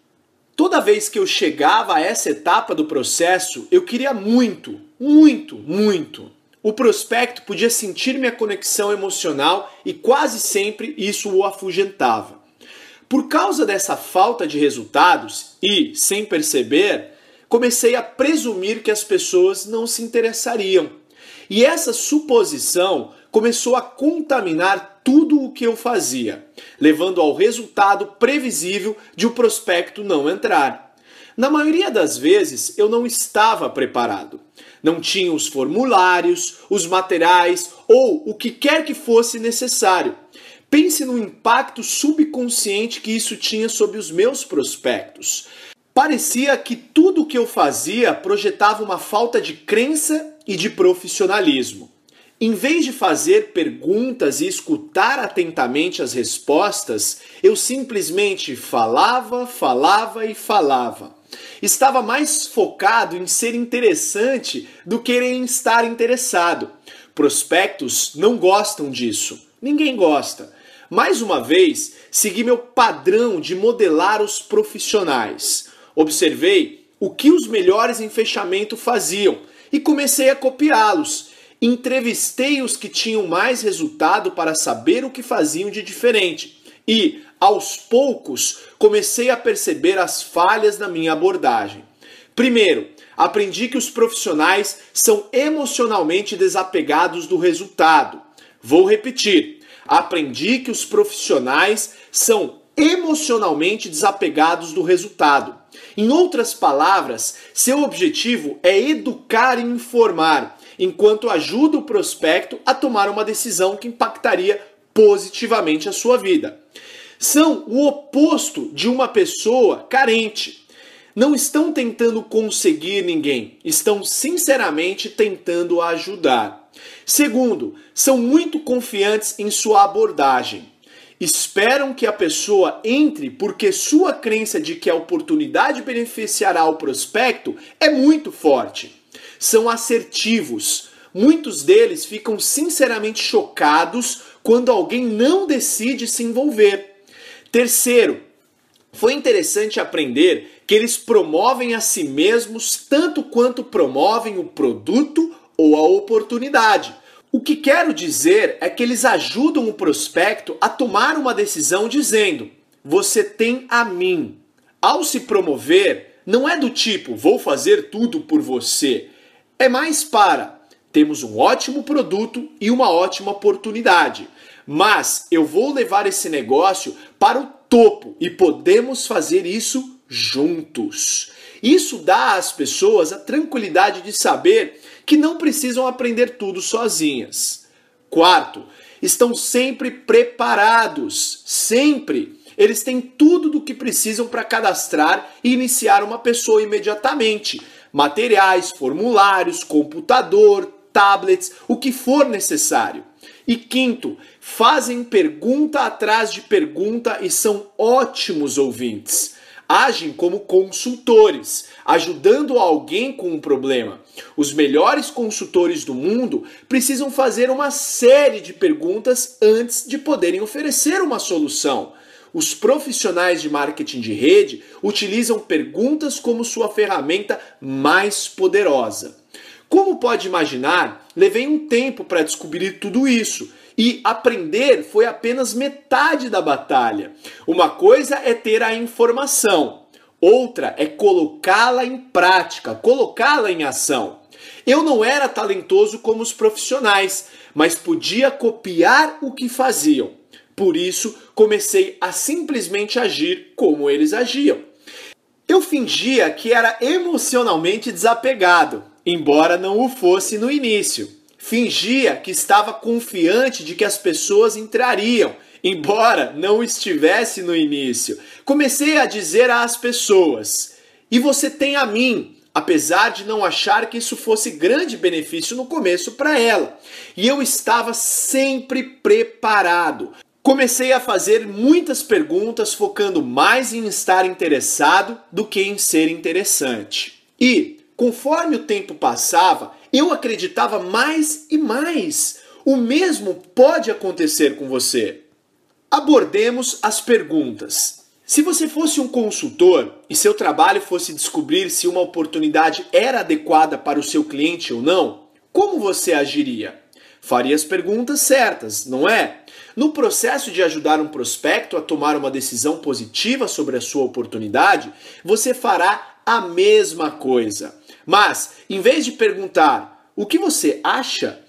Speaker 1: Toda vez que eu chegava a essa etapa do processo, eu queria muito, muito, muito. O prospecto podia sentir minha conexão emocional e quase sempre isso o afugentava. Por causa dessa falta de resultados e, sem perceber, comecei a presumir que as pessoas não se interessariam. E essa suposição começou a contaminar tudo o que eu fazia, levando ao resultado previsível de o prospecto não entrar. Na maioria das vezes eu não estava preparado. Não tinha os formulários, os materiais ou o que quer que fosse necessário. Pense no impacto subconsciente que isso tinha sobre os meus prospectos. Parecia que tudo o que eu fazia projetava uma falta de crença e de profissionalismo. Em vez de fazer perguntas e escutar atentamente as respostas, eu simplesmente falava, falava e falava. Estava mais focado em ser interessante do que em estar interessado. Prospectos não gostam disso. Ninguém gosta. Mais uma vez, segui meu padrão de modelar os profissionais. Observei o que os melhores em fechamento faziam e comecei a copiá-los Entrevistei os que tinham mais resultado para saber o que faziam de diferente e, aos poucos, comecei a perceber as falhas na minha abordagem. Primeiro, aprendi que os profissionais são emocionalmente desapegados do resultado. Vou repetir. Aprendi que os profissionais são emocionalmente desapegados do resultado. Em outras palavras, seu objetivo é educar e informar, enquanto ajuda o prospecto a tomar uma decisão que impactaria positivamente a sua vida. São o oposto de uma pessoa carente. não estão tentando conseguir ninguém, estão sinceramente tentando ajudar. Segundo, são muito confiantes em sua abordagem. Esperam que a pessoa entre porque sua crença de que a oportunidade beneficiará o prospecto é muito forte. São assertivos. Muitos deles ficam sinceramente chocados quando alguém não decide se envolver. Terceiro, foi interessante aprender que eles promovem a si mesmos tanto quanto promovem o produto ou a oportunidade. O que quero dizer é que eles ajudam o prospecto a tomar uma decisão dizendo: Você tem a mim. Ao se promover, não é do tipo vou fazer tudo por você. É mais para temos um ótimo produto e uma ótima oportunidade. Mas eu vou levar esse negócio para o topo e podemos fazer isso juntos. Isso dá às pessoas a tranquilidade de saber que não precisam aprender tudo sozinhas. Quarto, estão sempre preparados, sempre. Eles têm tudo do que precisam para cadastrar e iniciar uma pessoa imediatamente: materiais, formulários, computador, tablets, o que for necessário. E quinto, fazem pergunta atrás de pergunta e são ótimos ouvintes. Agem como consultores, ajudando alguém com um problema. Os melhores consultores do mundo precisam fazer uma série de perguntas antes de poderem oferecer uma solução. Os profissionais de marketing de rede utilizam perguntas como sua ferramenta mais poderosa. Como pode imaginar, levei um tempo para descobrir tudo isso. E aprender foi apenas metade da batalha. Uma coisa é ter a informação, outra é colocá-la em prática, colocá-la em ação. Eu não era talentoso como os profissionais, mas podia copiar o que faziam. Por isso, comecei a simplesmente agir como eles agiam. Eu fingia que era emocionalmente desapegado, embora não o fosse no início. Fingia que estava confiante de que as pessoas entrariam, embora não estivesse no início. Comecei a dizer às pessoas: "E você tem a mim", apesar de não achar que isso fosse grande benefício no começo para ela. E eu estava sempre preparado. Comecei a fazer muitas perguntas focando mais em estar interessado do que em ser interessante. E Conforme o tempo passava, eu acreditava mais e mais. O mesmo pode acontecer com você. Abordemos as perguntas. Se você fosse um consultor e seu trabalho fosse descobrir se uma oportunidade era adequada para o seu cliente ou não, como você agiria? Faria as perguntas certas, não é? No processo de ajudar um prospecto a tomar uma decisão positiva sobre a sua oportunidade, você fará a mesma coisa. Mas, em vez de perguntar o que você acha,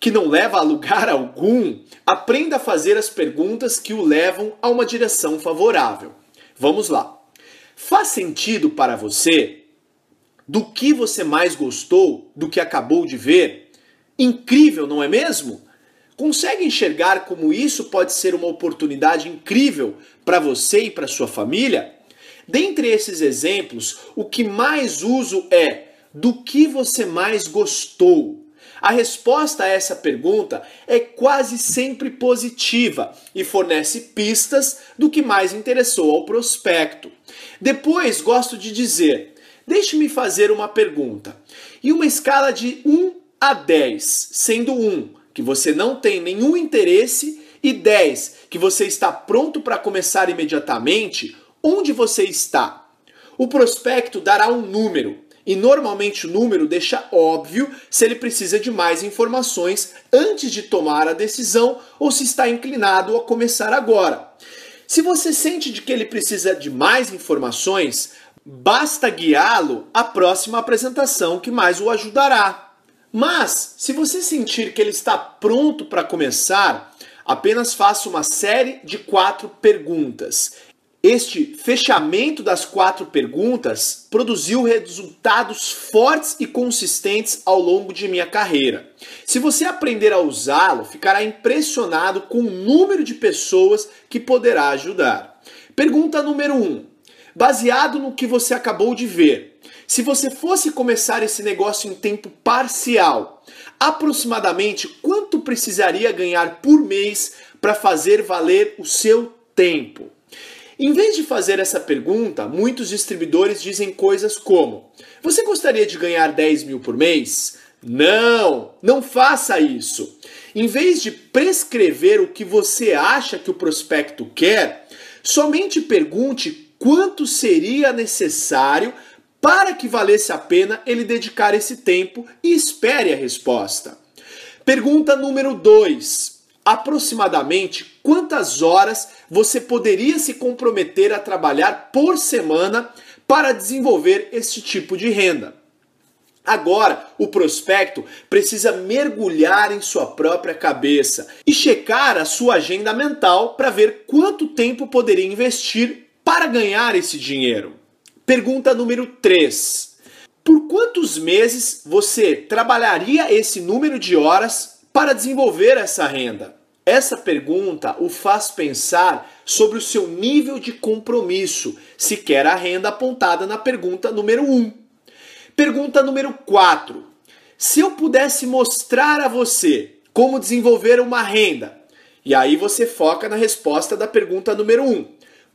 Speaker 1: que não leva a lugar algum, aprenda a fazer as perguntas que o levam a uma direção favorável. Vamos lá. Faz sentido para você do que você mais gostou do que acabou de ver? Incrível, não é mesmo? Consegue enxergar como isso pode ser uma oportunidade incrível para você e para sua família? Dentre esses exemplos, o que mais uso é do que você mais gostou? A resposta a essa pergunta é quase sempre positiva e fornece pistas do que mais interessou ao prospecto. Depois, gosto de dizer: deixe-me fazer uma pergunta. E uma escala de 1 a 10, sendo 1 que você não tem nenhum interesse e 10 que você está pronto para começar imediatamente, onde você está? O prospecto dará um número e normalmente o número deixa óbvio se ele precisa de mais informações antes de tomar a decisão ou se está inclinado a começar agora. Se você sente de que ele precisa de mais informações, basta guiá-lo à próxima apresentação que mais o ajudará. Mas, se você sentir que ele está pronto para começar, apenas faça uma série de quatro perguntas este fechamento das quatro perguntas produziu resultados fortes e consistentes ao longo de minha carreira. Se você aprender a usá-lo, ficará impressionado com o número de pessoas que poderá ajudar. Pergunta número 1. Um, Baseado no que você acabou de ver, se você fosse começar esse negócio em tempo parcial, aproximadamente quanto precisaria ganhar por mês para fazer valer o seu tempo? Em vez de fazer essa pergunta, muitos distribuidores dizem coisas como: Você gostaria de ganhar 10 mil por mês? Não, não faça isso. Em vez de prescrever o que você acha que o prospecto quer, somente pergunte quanto seria necessário para que valesse a pena ele dedicar esse tempo e espere a resposta. Pergunta número 2. Aproximadamente quantas horas você poderia se comprometer a trabalhar por semana para desenvolver este tipo de renda? Agora, o prospecto precisa mergulhar em sua própria cabeça e checar a sua agenda mental para ver quanto tempo poderia investir para ganhar esse dinheiro. Pergunta número 3. Por quantos meses você trabalharia esse número de horas para desenvolver essa renda? Essa pergunta o faz pensar sobre o seu nível de compromisso, se quer a renda apontada na pergunta número 1. Pergunta número 4. Se eu pudesse mostrar a você como desenvolver uma renda, e aí você foca na resposta da pergunta número 1.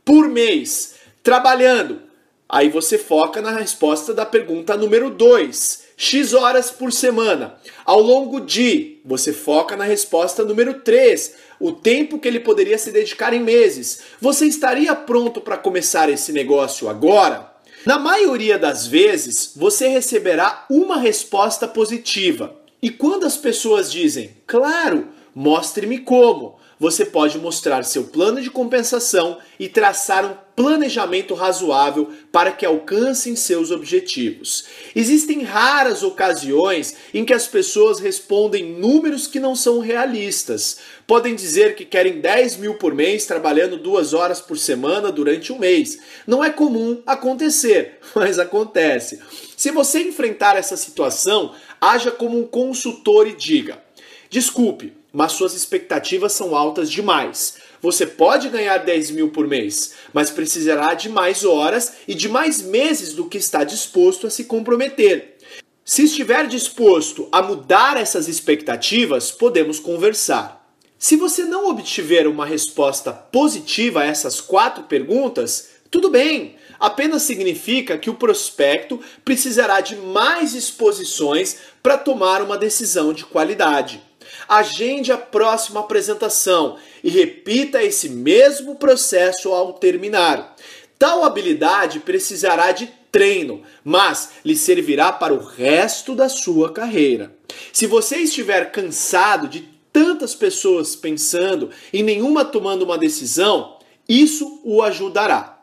Speaker 1: Por mês, trabalhando. Aí você foca na resposta da pergunta número 2. X horas por semana. Ao longo de, você foca na resposta número 3. O tempo que ele poderia se dedicar em meses. Você estaria pronto para começar esse negócio agora? Na maioria das vezes, você receberá uma resposta positiva. E quando as pessoas dizem, claro, mostre-me como, você pode mostrar seu plano de compensação e traçar um planejamento razoável para que alcancem seus objetivos. Existem raras ocasiões em que as pessoas respondem números que não são realistas. Podem dizer que querem 10 mil por mês trabalhando duas horas por semana durante um mês. Não é comum acontecer, mas acontece. Se você enfrentar essa situação, haja como um consultor e diga: desculpe, mas suas expectativas são altas demais. Você pode ganhar 10 mil por mês, mas precisará de mais horas e de mais meses do que está disposto a se comprometer. Se estiver disposto a mudar essas expectativas, podemos conversar. Se você não obtiver uma resposta positiva a essas quatro perguntas, tudo bem, apenas significa que o prospecto precisará de mais exposições para tomar uma decisão de qualidade. Agende a próxima apresentação e repita esse mesmo processo ao terminar. Tal habilidade precisará de treino, mas lhe servirá para o resto da sua carreira. Se você estiver cansado de tantas pessoas pensando e nenhuma tomando uma decisão, isso o ajudará.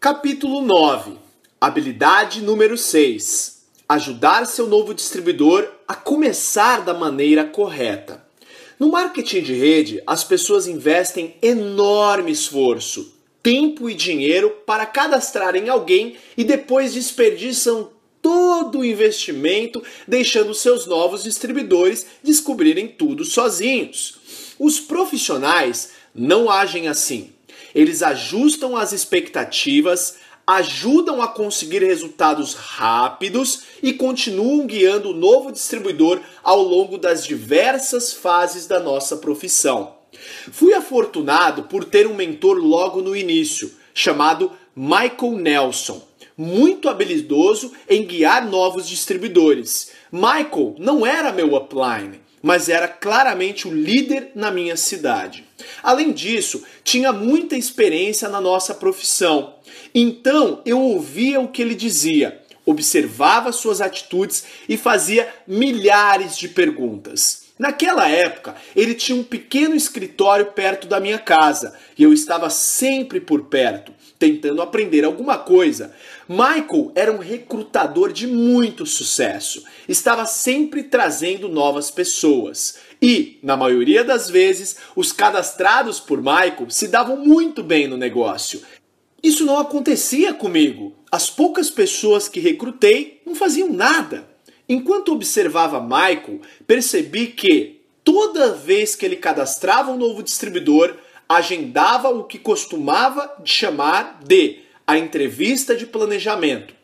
Speaker 1: Capítulo 9 Habilidade número 6 ajudar seu novo distribuidor a começar da maneira correta. No marketing de rede, as pessoas investem enorme esforço, tempo e dinheiro para cadastrarem alguém e depois desperdiçam todo o investimento, deixando seus novos distribuidores descobrirem tudo sozinhos. Os profissionais não agem assim. Eles ajustam as expectativas, ajudam a conseguir resultados rápidos e continuam guiando o novo distribuidor ao longo das diversas fases da nossa profissão. Fui afortunado por ter um mentor logo no início, chamado Michael Nelson, muito habilidoso em guiar novos distribuidores. Michael não era meu upline, mas era claramente o líder na minha cidade. Além disso, tinha muita experiência na nossa profissão. Então eu ouvia o que ele dizia, observava suas atitudes e fazia milhares de perguntas. Naquela época, ele tinha um pequeno escritório perto da minha casa e eu estava sempre por perto, tentando aprender alguma coisa. Michael era um recrutador de muito sucesso, estava sempre trazendo novas pessoas. E, na maioria das vezes, os cadastrados por Michael se davam muito bem no negócio. Isso não acontecia comigo. As poucas pessoas que recrutei não faziam nada. Enquanto observava Michael, percebi que toda vez que ele cadastrava um novo distribuidor, agendava o que costumava chamar de a entrevista de planejamento.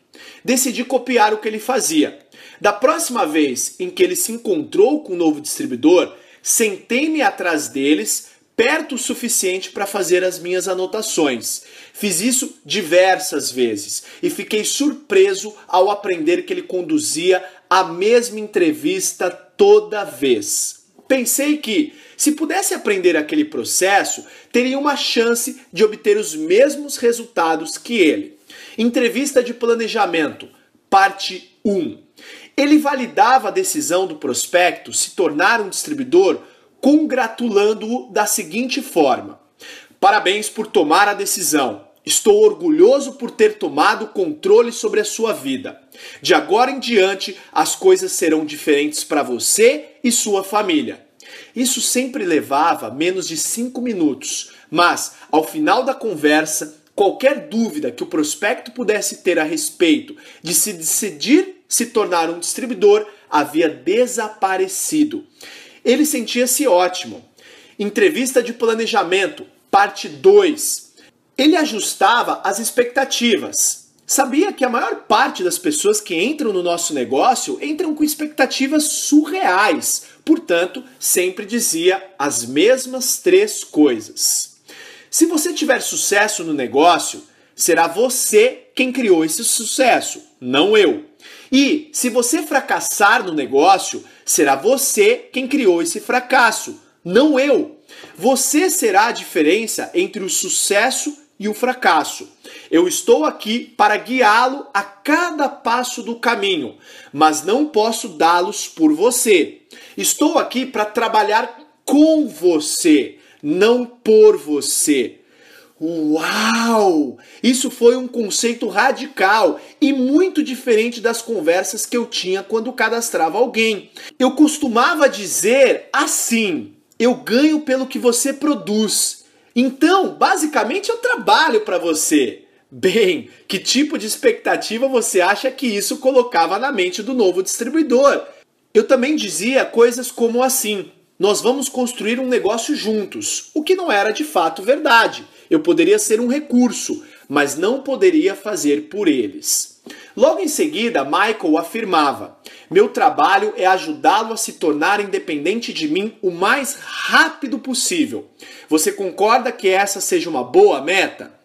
Speaker 1: Decidi copiar o que ele fazia. Da próxima vez em que ele se encontrou com o um novo distribuidor, sentei-me atrás deles, perto o suficiente para fazer as minhas anotações. Fiz isso diversas vezes e fiquei surpreso ao aprender que ele conduzia a mesma entrevista toda vez. Pensei que, se pudesse aprender aquele processo, teria uma chance de obter os mesmos resultados que ele. Entrevista de planejamento, parte 1. Ele validava a decisão do prospecto se tornar um distribuidor congratulando-o da seguinte forma: Parabéns por tomar a decisão. Estou orgulhoso por ter tomado controle sobre a sua vida. De agora em diante, as coisas serão diferentes para você e sua família. Isso sempre levava menos de cinco minutos, mas ao final da conversa, qualquer dúvida que o prospecto pudesse ter a respeito de se decidir se tornar um distribuidor havia desaparecido. Ele sentia-se ótimo. Entrevista de planejamento, parte 2. Ele ajustava as expectativas. Sabia que a maior parte das pessoas que entram no nosso negócio entram com expectativas surreais. Portanto, sempre dizia as mesmas três coisas. Se você tiver sucesso no negócio, será você quem criou esse sucesso, não eu. E se você fracassar no negócio, será você quem criou esse fracasso, não eu. Você será a diferença entre o sucesso e o fracasso. Eu estou aqui para guiá-lo a cada passo do caminho, mas não posso dá-los por você. Estou aqui para trabalhar com você, não por você. Uau! Isso foi um conceito radical e muito diferente das conversas que eu tinha quando cadastrava alguém. Eu costumava dizer assim: eu ganho pelo que você produz. Então, basicamente, eu trabalho para você. Bem, que tipo de expectativa você acha que isso colocava na mente do novo distribuidor? Eu também dizia coisas como assim: nós vamos construir um negócio juntos, o que não era de fato verdade. Eu poderia ser um recurso, mas não poderia fazer por eles. Logo em seguida, Michael afirmava: Meu trabalho é ajudá-lo a se tornar independente de mim o mais rápido possível. Você concorda que essa seja uma boa meta?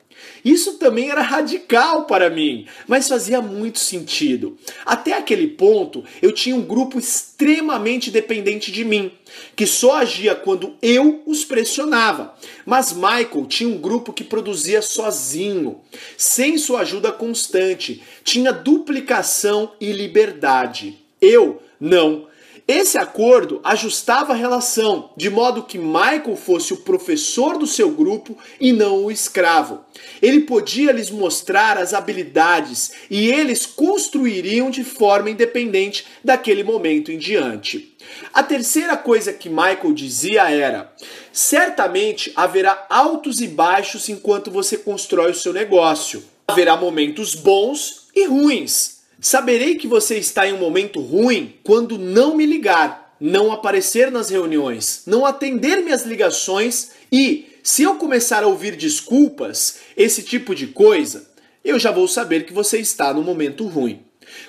Speaker 1: Isso também era radical para mim, mas fazia muito sentido. Até aquele ponto, eu tinha um grupo extremamente dependente de mim, que só agia quando eu os pressionava. Mas Michael tinha um grupo que produzia sozinho, sem sua ajuda constante, tinha duplicação e liberdade. Eu não. Esse acordo ajustava a relação, de modo que Michael fosse o professor do seu grupo e não o escravo. Ele podia lhes mostrar as habilidades e eles construiriam de forma independente daquele momento em diante. A terceira coisa que Michael dizia era: certamente haverá altos e baixos enquanto você constrói o seu negócio. Haverá momentos bons e ruins. Saberei que você está em um momento ruim quando não me ligar, não aparecer nas reuniões, não atender minhas ligações e, se eu começar a ouvir desculpas, esse tipo de coisa, eu já vou saber que você está no momento ruim.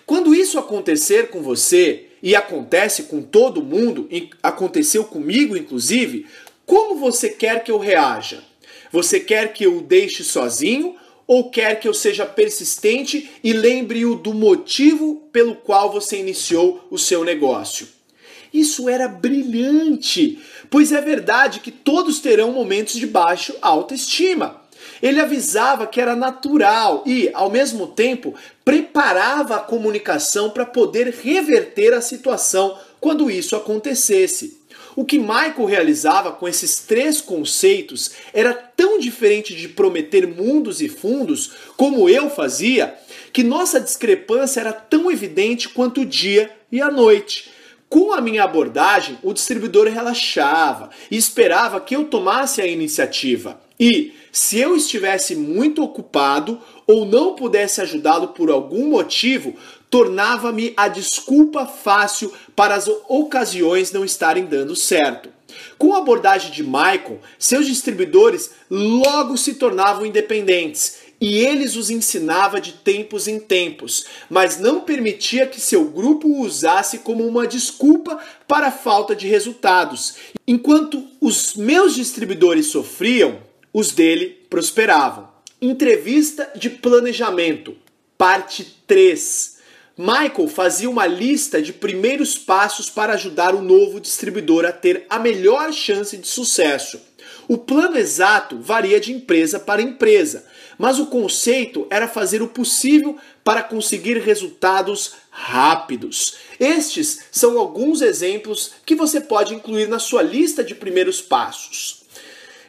Speaker 1: Quando isso acontecer com você, e acontece com todo mundo, aconteceu comigo inclusive, como você quer que eu reaja? Você quer que eu o deixe sozinho ou quer que eu seja persistente e lembre-o do motivo pelo qual você iniciou o seu negócio? Isso era brilhante, pois é verdade que todos terão momentos de baixa autoestima. Ele avisava que era natural e, ao mesmo tempo, preparava a comunicação para poder reverter a situação quando isso acontecesse. O que Michael realizava com esses três conceitos era tão diferente de prometer mundos e fundos como eu fazia, que nossa discrepância era tão evidente quanto o dia e a noite. Com a minha abordagem, o distribuidor relaxava e esperava que eu tomasse a iniciativa. E, se eu estivesse muito ocupado ou não pudesse ajudá-lo por algum motivo, tornava-me a desculpa fácil para as ocasiões não estarem dando certo. Com a abordagem de Michael, seus distribuidores logo se tornavam independentes e eles os ensinava de tempos em tempos, mas não permitia que seu grupo o usasse como uma desculpa para a falta de resultados. Enquanto os meus distribuidores sofriam, os dele prosperavam. Entrevista de planejamento, parte 3. Michael fazia uma lista de primeiros passos para ajudar o novo distribuidor a ter a melhor chance de sucesso. O plano exato varia de empresa para empresa, mas o conceito era fazer o possível para conseguir resultados rápidos. Estes são alguns exemplos que você pode incluir na sua lista de primeiros passos.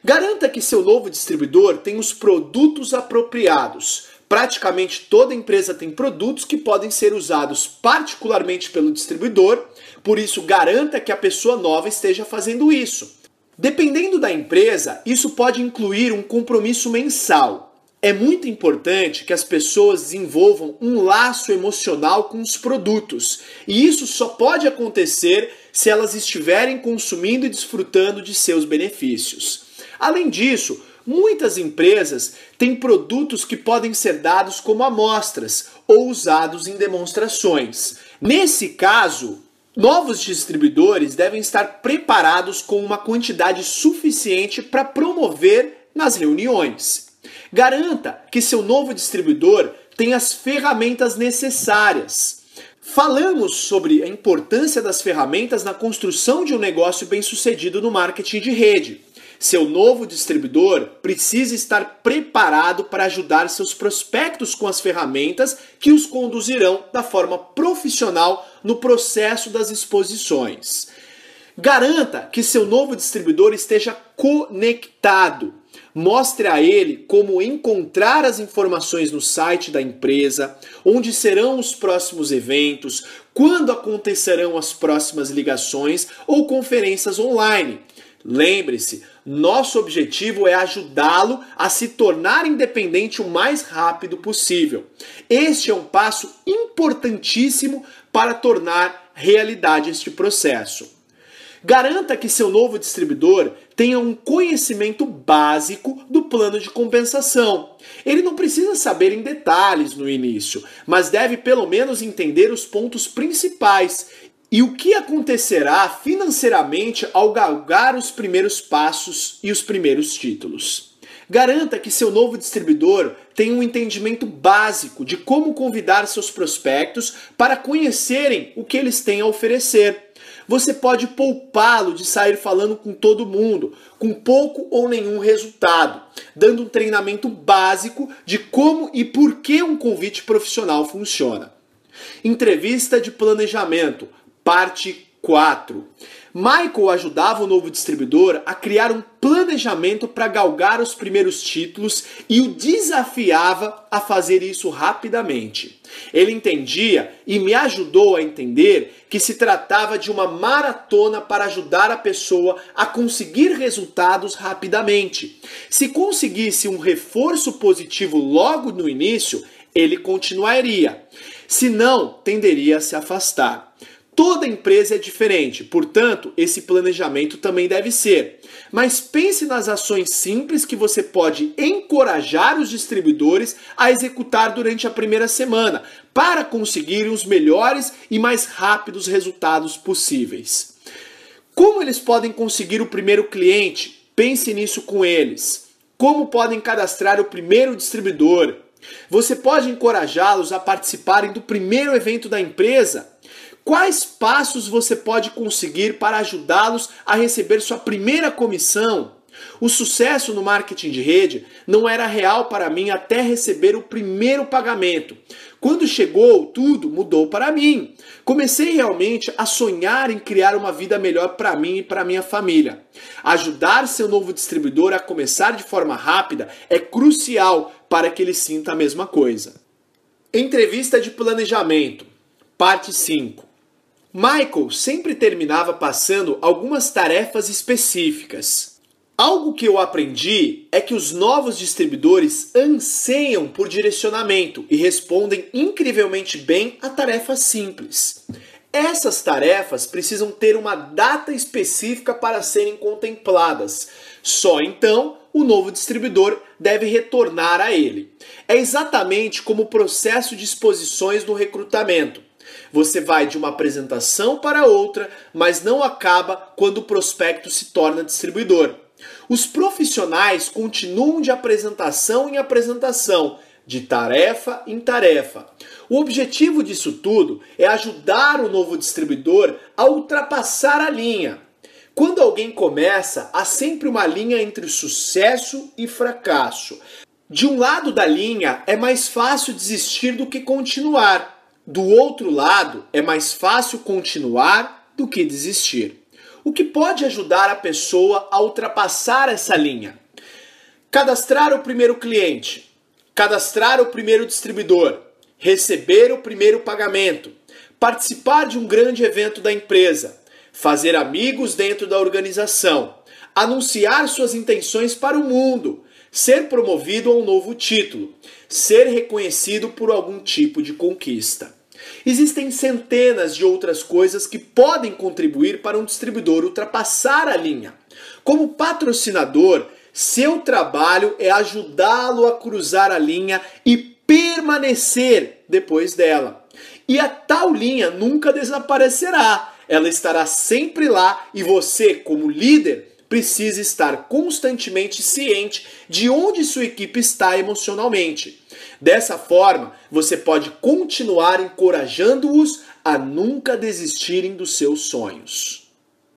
Speaker 1: Garanta que seu novo distribuidor tem os produtos apropriados. Praticamente toda empresa tem produtos que podem ser usados particularmente pelo distribuidor, por isso garanta que a pessoa nova esteja fazendo isso. Dependendo da empresa, isso pode incluir um compromisso mensal. É muito importante que as pessoas desenvolvam um laço emocional com os produtos, e isso só pode acontecer se elas estiverem consumindo e desfrutando de seus benefícios. Além disso, muitas empresas têm produtos que podem ser dados como amostras ou usados em demonstrações. Nesse caso, Novos distribuidores devem estar preparados com uma quantidade suficiente para promover nas reuniões. Garanta que seu novo distribuidor tenha as ferramentas necessárias. Falamos sobre a importância das ferramentas na construção de um negócio bem-sucedido no marketing de rede. Seu novo distribuidor precisa estar preparado para ajudar seus prospectos com as ferramentas que os conduzirão da forma profissional no processo das exposições. Garanta que seu novo distribuidor esteja conectado. Mostre a ele como encontrar as informações no site da empresa, onde serão os próximos eventos, quando acontecerão as próximas ligações ou conferências online. Lembre-se, nosso objetivo é ajudá-lo a se tornar independente o mais rápido possível. Este é um passo importantíssimo para tornar realidade este processo. Garanta que seu novo distribuidor tenha um conhecimento básico do plano de compensação. Ele não precisa saber em detalhes no início, mas deve pelo menos entender os pontos principais e o que acontecerá financeiramente ao galgar os primeiros passos e os primeiros títulos? Garanta que seu novo distribuidor tenha um entendimento básico de como convidar seus prospectos para conhecerem o que eles têm a oferecer. Você pode poupá-lo de sair falando com todo mundo, com pouco ou nenhum resultado, dando um treinamento básico de como e por que um convite profissional funciona. Entrevista de planejamento Parte 4. Michael ajudava o novo distribuidor a criar um planejamento para galgar os primeiros títulos e o desafiava a fazer isso rapidamente. Ele entendia e me ajudou a entender que se tratava de uma maratona para ajudar a pessoa a conseguir resultados rapidamente. Se conseguisse um reforço positivo logo no início, ele continuaria. Se não, tenderia a se afastar. Toda empresa é diferente, portanto, esse planejamento também deve ser. Mas pense nas ações simples que você pode encorajar os distribuidores a executar durante a primeira semana para conseguir os melhores e mais rápidos resultados possíveis. Como eles podem conseguir o primeiro cliente? Pense nisso com eles. Como podem cadastrar o primeiro distribuidor? Você pode encorajá-los a participarem do primeiro evento da empresa? Quais passos você pode conseguir para ajudá-los a receber sua primeira comissão? O sucesso no marketing de rede não era real para mim até receber o primeiro pagamento. Quando chegou, tudo mudou para mim. Comecei realmente a sonhar em criar uma vida melhor para mim e para minha família. Ajudar seu novo distribuidor a começar de forma rápida é crucial para que ele sinta a mesma coisa. Entrevista de planejamento, parte 5. Michael sempre terminava passando algumas tarefas específicas. Algo que eu aprendi é que os novos distribuidores anseiam por direcionamento e respondem incrivelmente bem a tarefas simples. Essas tarefas precisam ter uma data específica para serem contempladas. Só então o novo distribuidor deve retornar a ele. É exatamente como o processo de exposições no recrutamento. Você vai de uma apresentação para outra, mas não acaba quando o prospecto se torna distribuidor. Os profissionais continuam de apresentação em apresentação, de tarefa em tarefa. O objetivo disso tudo é ajudar o novo distribuidor a ultrapassar a linha. Quando alguém começa, há sempre uma linha entre sucesso e fracasso. De um lado da linha é mais fácil desistir do que continuar. Do outro lado, é mais fácil continuar do que desistir. O que pode ajudar a pessoa a ultrapassar essa linha? Cadastrar o primeiro cliente, cadastrar o primeiro distribuidor, receber o primeiro pagamento, participar de um grande evento da empresa, fazer amigos dentro da organização, anunciar suas intenções para o mundo, ser promovido a um novo título, ser reconhecido por algum tipo de conquista. Existem centenas de outras coisas que podem contribuir para um distribuidor ultrapassar a linha. Como patrocinador, seu trabalho é ajudá-lo a cruzar a linha e permanecer depois dela. E a tal linha nunca desaparecerá. Ela estará sempre lá e você, como líder, precisa estar constantemente ciente de onde sua equipe está emocionalmente. Dessa forma, você pode continuar encorajando-os a nunca desistirem dos seus sonhos.